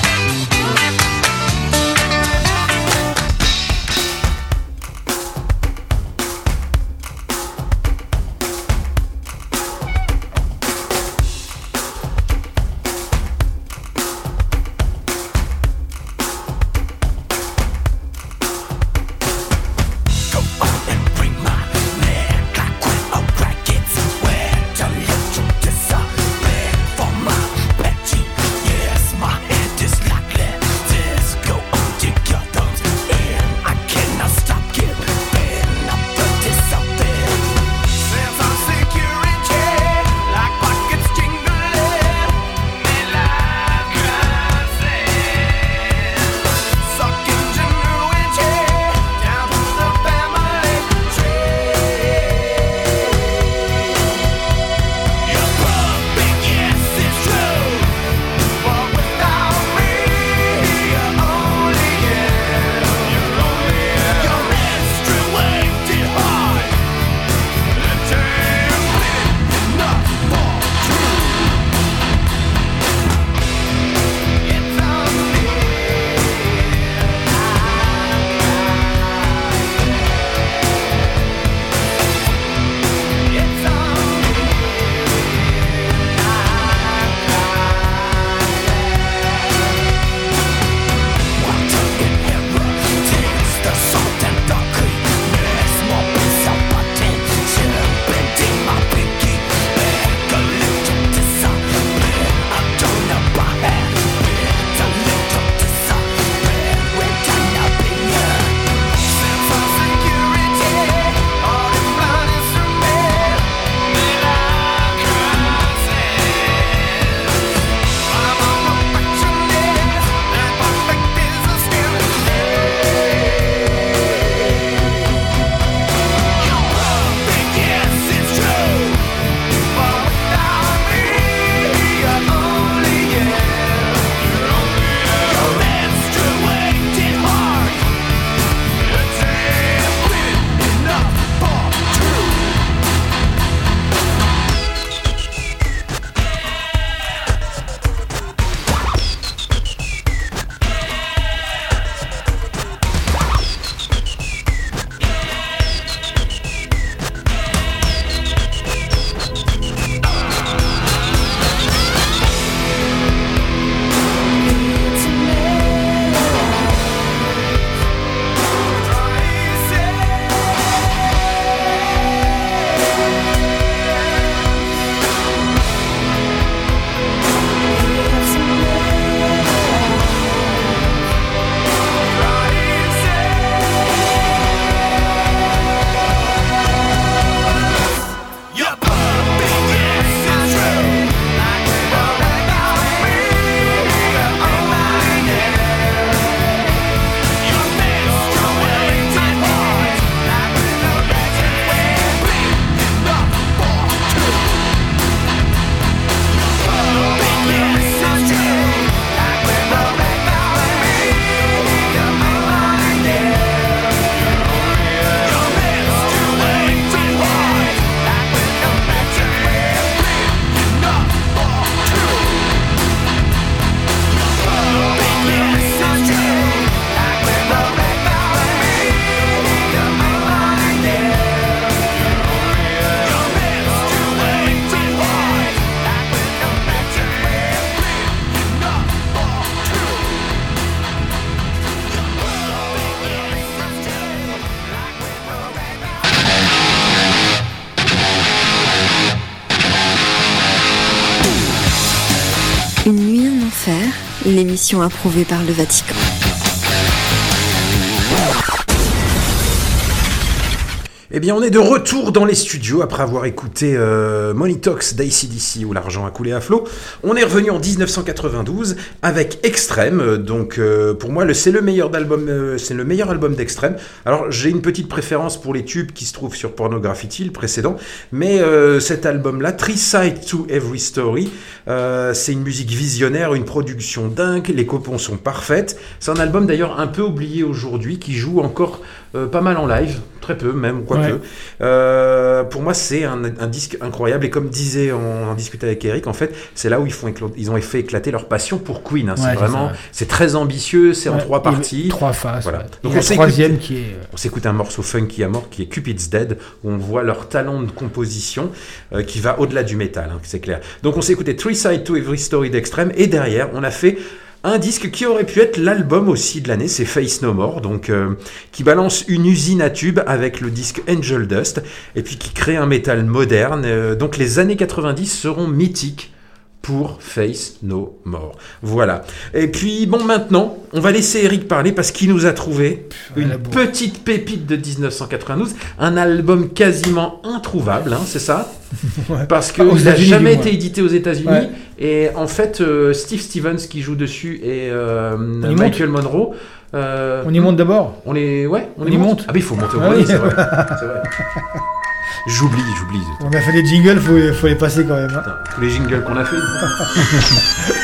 S: émission approuvée par le Vatican.
C: Bien, on est de retour dans les studios après avoir écouté euh, Money Talks d'ACDC où l'argent a coulé à flot. On est revenu en 1992 avec Extreme. euh, Donc, euh, pour moi, c'est le meilleur album, euh, c'est le meilleur album d'Extreme. Alors, j'ai une petite préférence pour les tubes qui se trouvent sur Pornograffiti, le précédent, mais euh, cet album-là, Three Side to Every Story, euh, c'est une musique visionnaire, une production dingue. Les copons sont parfaites. C'est un album d'ailleurs un peu oublié aujourd'hui qui joue encore euh, pas mal en live, très peu même, quoique.
D: Ouais.
C: Euh, pour moi, c'est un, un disque incroyable. Et comme disait, on en discutait avec Eric, en fait, c'est là où ils, font ils ont fait éclater leur passion pour Queen. hein.
D: Ouais,
C: c'est vraiment, c'est très ambitieux, c'est en trois parties.
D: trois faces,
C: Voilà. Donc
D: Et la
C: on s'écoute-
D: troisième qui est, euh,
C: on s'écoute un morceau funky à mort qui est Cupid's Dead, où on voit leur talent de composition euh, qui va au-delà du métal, hein, c'est clair. Donc on s'est écouté Three Side to Every Story d'Extreme, et derrière, on a fait un disque qui aurait pu être l'album aussi de l'année, c'est Face No More, euh, qui balance une usine à tubes avec le disque Angel Dust, et puis qui crée un métal moderne. Euh, donc les années 90 seront mythiques pour Face No More. Voilà. Et puis, bon, maintenant, on va laisser Eric parler parce qu'il nous a trouvé une petite pépite de 1992, un album quasiment introuvable, hein, c'est ça? Parce qu'il n'a
D: États-Unis,
C: jamais été édité aux États-Unis.
D: Ouais.
C: Et en fait, euh, Steve Stevens qui joue dessus et euh, Michael Monroe. euh,
D: On y monte d'abord?
C: On les, ouais, on,
D: On
C: y monte.
D: monte?
C: Ah, mais il faut monter au
D: Ah oui.
C: c'est vrai. J'oublie, j'oublie.
D: On a fait des jingles, faut, faut les passer quand même. hein.
C: Tous les jingles qu'on a fait.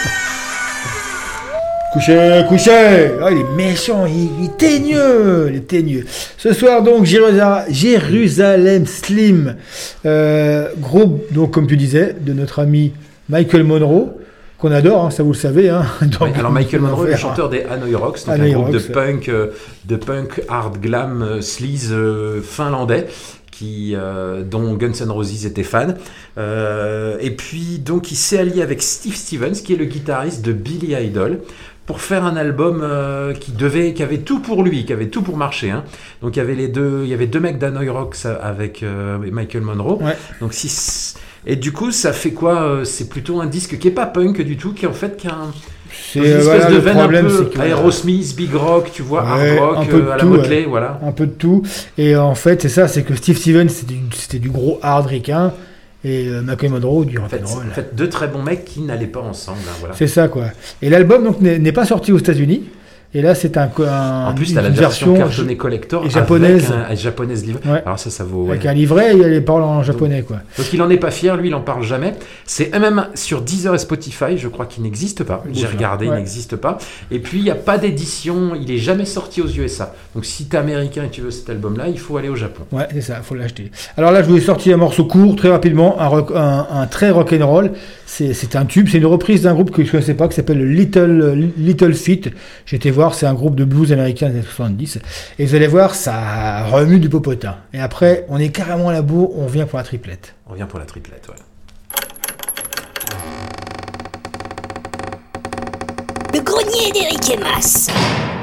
D: Couchez, couchez Ah, il est méchant, il, est teigneux, il est teigneux. Ce soir, donc, Jérusa- Jérusalem Slim, euh, groupe, donc, comme tu disais, de notre ami Michael Monroe, qu'on adore, hein, ça vous le savez. Hein,
C: alors Michael Monroe, le chanteur des Hanoi Rocks, donc
D: Hanoi
C: un groupe de
D: Rocks,
C: punk, euh, de punk hard glam euh, sleaze finlandais. Qui, euh, dont Guns N' Roses était fan. Euh, et puis, donc, il s'est allié avec Steve Stevens, qui est le guitariste de Billy Idol, pour faire un album euh, qui devait, qui avait tout pour lui, qui avait tout pour marcher. hein. Donc, il y avait les deux, il y avait deux mecs d'Hanoi Rocks avec Michael Monroe. Donc, si, et du coup, ça fait quoi C'est plutôt un disque qui est pas punk du tout, qui est en fait qui a un,
D: C'est,
C: une
D: euh,
C: espèce
D: voilà,
C: de veine
D: problème,
C: un peu
D: que-
C: Aerosmith, Big Rock, tu vois,
D: Ouais,
C: hard rock
D: un peu de
C: euh, à la Motley,
D: ouais.
C: voilà.
D: Un peu de tout. Et en fait, c'est ça, c'est que Steve Stevens, c'était du, gros hard ricain, et euh, Michael Monroe, du
C: En fait,
D: rock'n'roll.
C: en fait, deux très bons mecs qui n'allaient pas ensemble. hein, voilà.
D: C'est ça, quoi. Et l'album, donc, n'est pas sorti aux États-Unis. Et là, c'est un, un-
C: En plus, t'as la version, cartonnée collector
D: et japonaise.
C: avec un, un japonaise livré.
D: Ouais.
C: Alors ça, ça vaut. ouais.
D: Avec un livret, il y a les paroles en japonais, quoi.
C: Donc il en est pas fier, lui il en parle jamais. C'est même sur Deezer et Spotify, je crois qu'il n'existe pas. J'ai regardé,
D: ouais.
C: il n'existe pas. Et puis il n'y a pas d'édition, il est jamais sorti aux USA. Donc si t'es américain et tu veux cet album-là, il faut aller au Japon.
D: Ouais, c'est ça, faut l'acheter. Alors là, je vous ai sorti un morceau court, très rapidement, un, rock- un, un très rock'n'roll. C'est un tube, c'est une reprise d'un groupe que je ne connaissais pas, qui s'appelle le Little, Little Feat. J'étais voir, c'est un groupe de blues américain des années 70. Et vous allez voir, ça remue du popotin. Et après, on est carrément à la bourre, on vient pour la triplette.
C: On vient pour la triplette, ouais.
K: Le grenier d'Eric et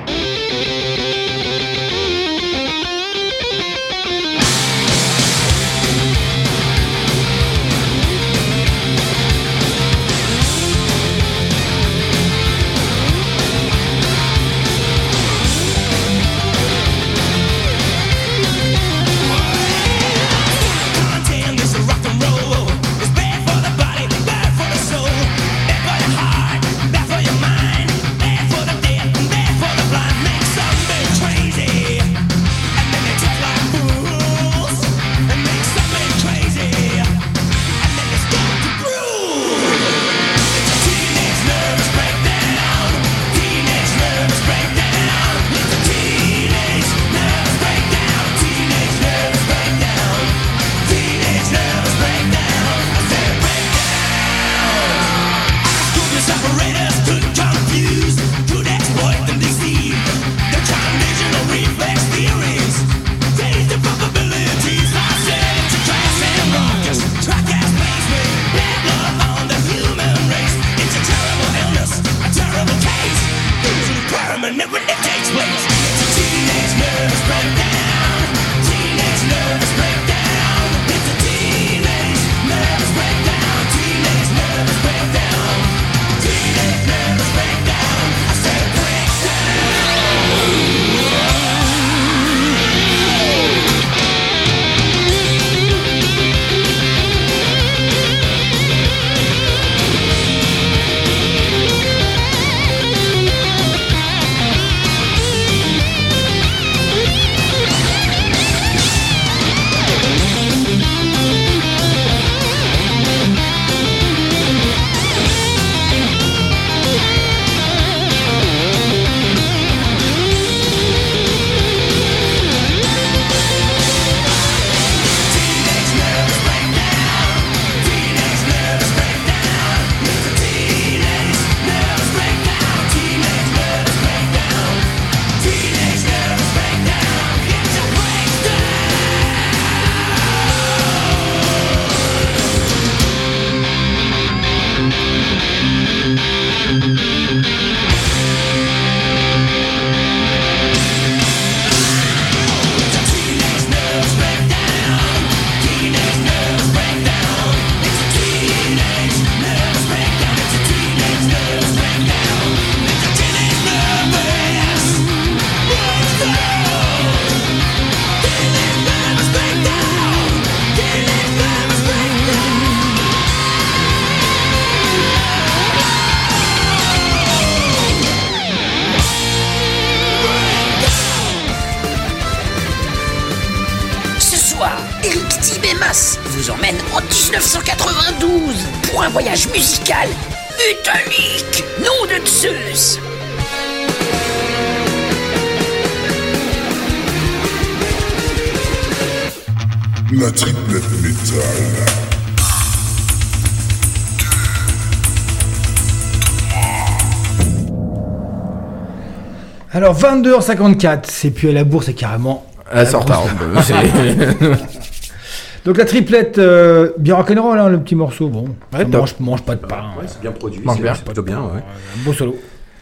D: Alors 22h54, c'est plus à la bourse, c'est carrément.
E: Elle sort c'est-
D: Donc la triplette, euh, bien rock'n'roll, hein, le petit morceau. Bon, ça
C: top.
D: mange, mange pas de pain.
C: Ouais, c'est bien produit,
D: Mange
C: c'est
D: bien.
C: c'est plutôt bien. ouais.
D: Un beau solo.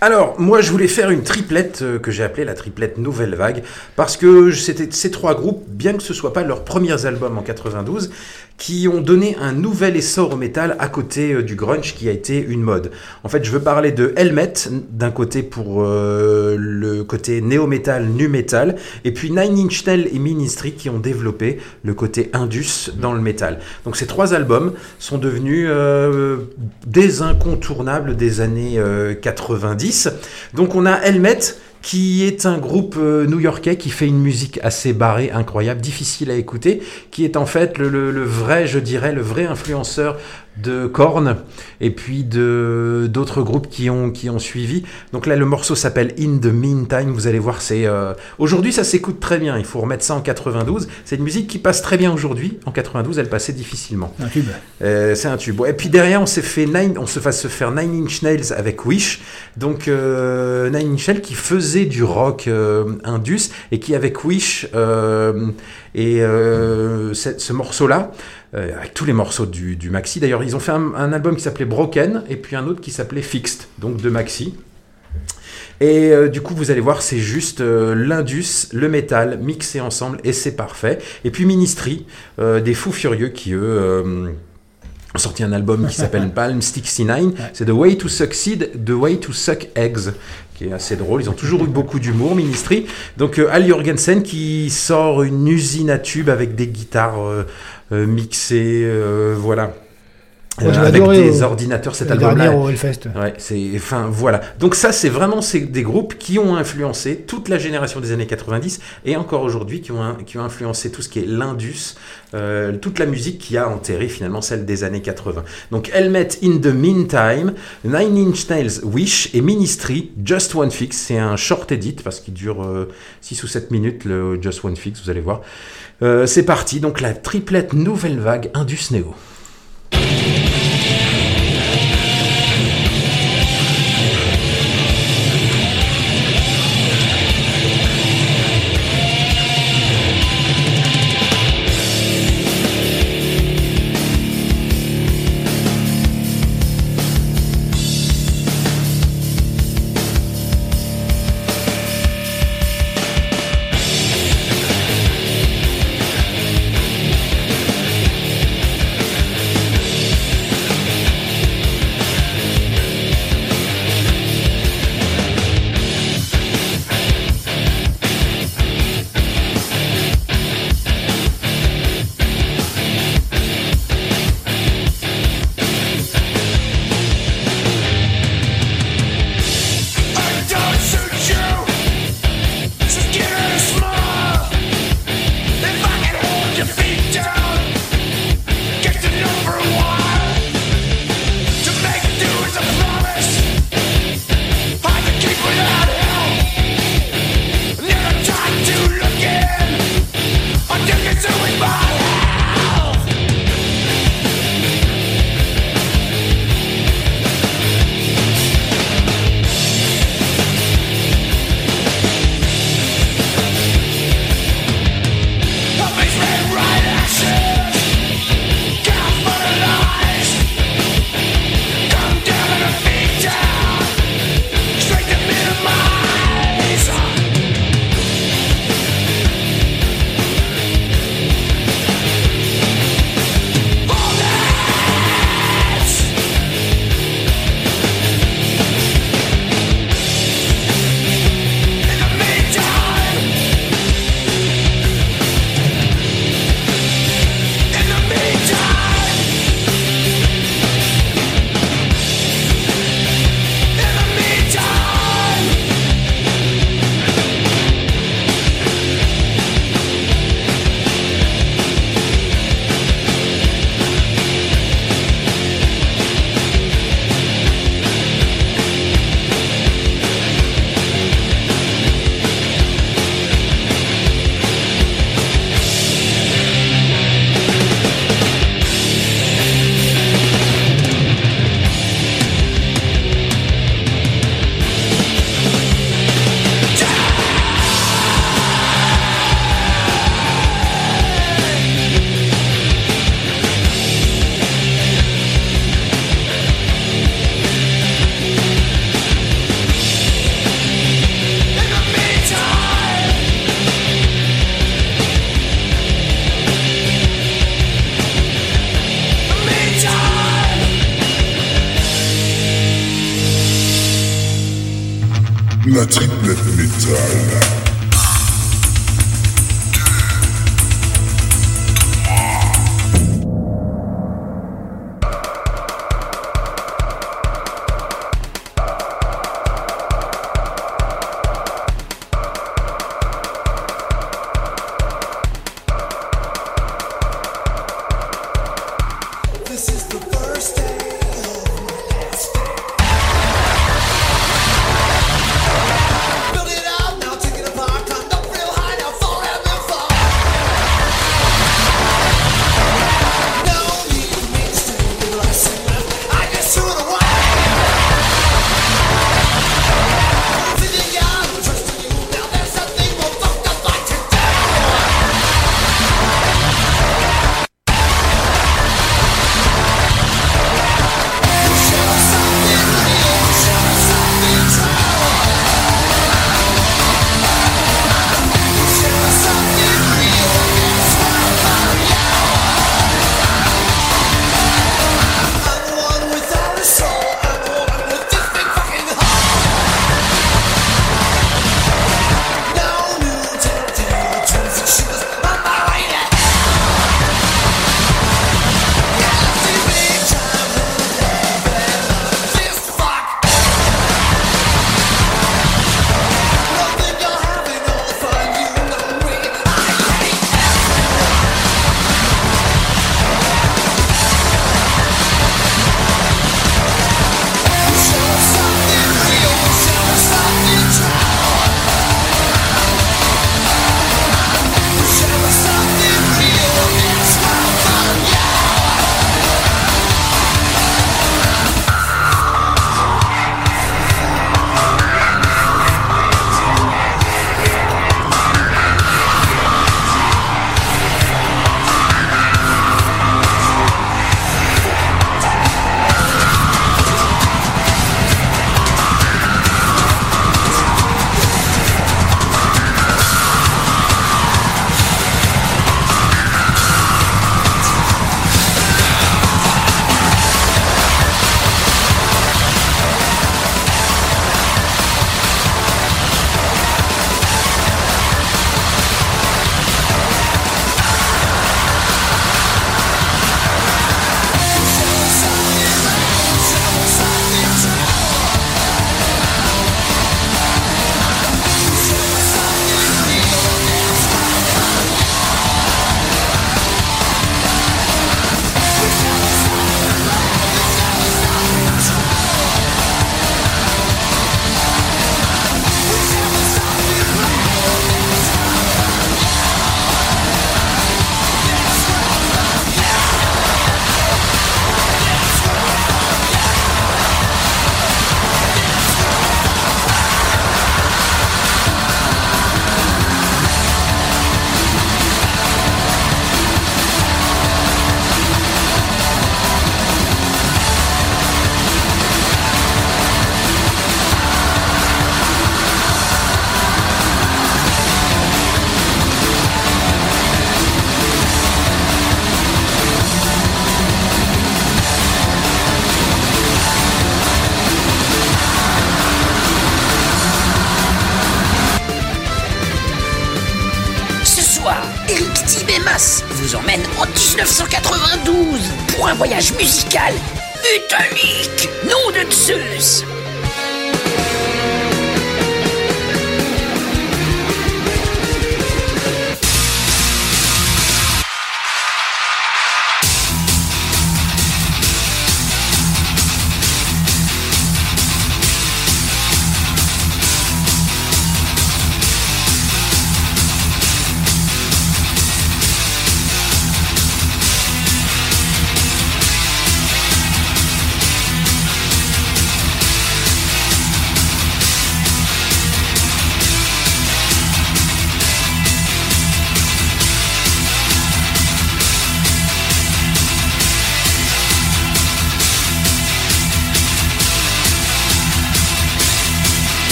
C: Alors, moi, je voulais faire une triplette euh, que j'ai appelée la triplette Nouvelle Vague, parce que c'était ces trois groupes, bien que ce soit pas leurs premiers albums en 92, qui ont donné un nouvel essor au métal à côté euh, du grunge qui a été une mode. En fait, je veux parler de Helmet, d'un côté pour euh, le côté néo-metal, nu-metal, et puis Nine Inch Nails et Ministry qui ont développé le côté indus dans le métal. Donc ces trois albums sont devenus euh, des incontournables des années euh, 90. Donc on a Helmet qui est un groupe euh, new-yorkais qui fait une musique assez barrée, incroyable, difficile à écouter, qui est en fait le, vrai, je dirais, le vrai influenceur de Korn et puis de d'autres groupes qui ont qui ont suivi. Donc là le morceau s'appelle In the Meantime, vous allez voir c'est euh, aujourd'hui ça s'écoute très bien, il faut remettre ça en 92, c'est une musique qui passe très bien aujourd'hui, en 92 elle passait difficilement.
D: Un tube.
C: Euh, c'est un tube. Et puis derrière, on s'est fait nine, on se va se faire Nine Inch Nails avec Wish. Donc euh, Nine Inch Nails qui faisait du rock euh, indus et qui avec Wish euh, et euh, ce, ce morceau-là, euh, avec tous les morceaux du, du maxi. D'ailleurs, ils ont fait un, un album qui s'appelait Broken et puis un autre qui s'appelait Fixed, donc de maxi. Et euh, du coup, vous allez voir, c'est juste euh, l'indus, le métal mixé ensemble et c'est parfait. Et puis Ministry, euh, des fous furieux qui eux euh, ont sorti un album qui s'appelle Palm 69. C'est The Way to Succeed, The Way to Suck Eggs qui est assez drôle. Ils ont toujours eu beaucoup d'humour, Ministry. Donc Al Jorgensen qui sort une usine à tubes avec des guitares euh, euh, mixées, euh, voilà.
D: Moi,
C: Euh, avec des
D: au-
C: ordinateurs cet album-là.
D: au Hellfest.
C: Ouais, c'est enfin voilà. Donc ça c'est vraiment c'est des groupes qui ont influencé toute la génération des années 90 et encore aujourd'hui qui ont un- qui ont influencé tout ce qui est l'indus, euh, toute la musique qui a enterré finalement celle des années 80. Donc Helmet in the Meantime, Nine Inch Nails Wish et Ministry Just One Fix, c'est un short edit parce qu'il dure 6 ou 7 minutes le Just One Fix, vous allez voir. Euh, c'est parti donc la triplette nouvelle vague Indus Neo.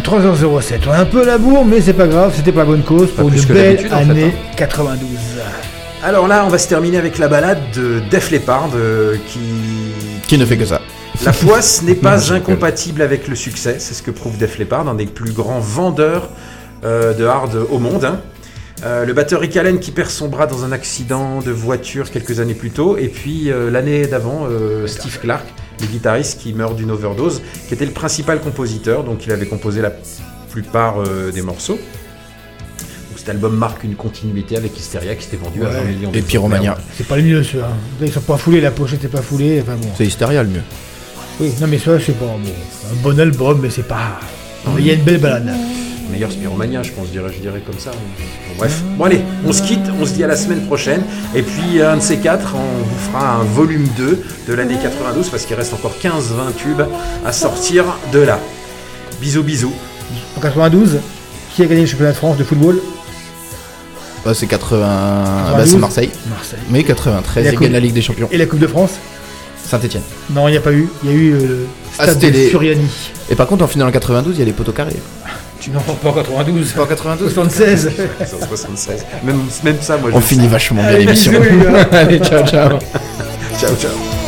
D: 23h07. On a un peu la bourre, mais c'est pas grave, c'était pas bonne cause pour une belle
C: d'habitude, en fait,
D: année
C: hein.
D: 92.
C: Alors là, on va se terminer avec la balade de Def Leppard euh, qui.
E: Qui ne fait que ça.
C: La poisse n'est pas incompatible avec le succès, c'est ce que prouve Def Leppard, un des plus grands vendeurs euh, de hard au monde. hein. Euh, le batteur Rick Allen qui perd son bras dans un accident de voiture quelques années plus tôt, et puis euh, l'année d'avant, euh, Steve Clark, le guitariste qui meurt d'une overdose, qui était le principal compositeur, donc il avait composé la plupart euh, des morceaux. Donc cet album marque une continuité avec Hysteria qui s'était vendu à
D: Ouais.
C: 20 millions
E: Et Pyromania.
D: C'est pas le mieux, ceux hein. Ils sont pas foulés, la pochette est pas foulée. Enfin bon.
E: C'est Hysteria le mieux.
D: Oui, non, mais ça, c'est pas bon. Un bon album, mais c'est pas. Il y a une belle balade.
C: Meilleur Spiromania, je pense, je dirais, je dirais comme ça. Bon, bref, bon allez, on se quitte, on se dit à la semaine prochaine. Et puis, un de ces quatre, on vous fera un volume 2 de l'année 92, parce qu'il reste encore 15-20 tubes à sortir de là. Bisous, bisous.
D: En 92, qui a gagné le championnat de France de football?
E: Bah, c'est 80. Bah,
D: 92.
E: c'est Marseille.
D: Marseille.
E: Mais 93,
D: Et la
E: il
D: coupe-
E: gagne la Ligue des Champions.
D: Et la Coupe de France?
E: Saint-Etienne.
D: Non, il n'y a pas eu. Il y a eu euh, le
E: Ah,
D: stade de
E: les-
D: Furiani.
E: Et par contre, en finale en 92, il y a les poteaux carrés.
D: Tu n'en pas en 92.
E: Pas en 92
D: 76.
C: 76. Même, même ça, moi, je
E: On finit vachement bien l'émission. Allez, ciao, ciao.
C: Ciao, ciao.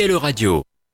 N: Lorrains. BLE Radio.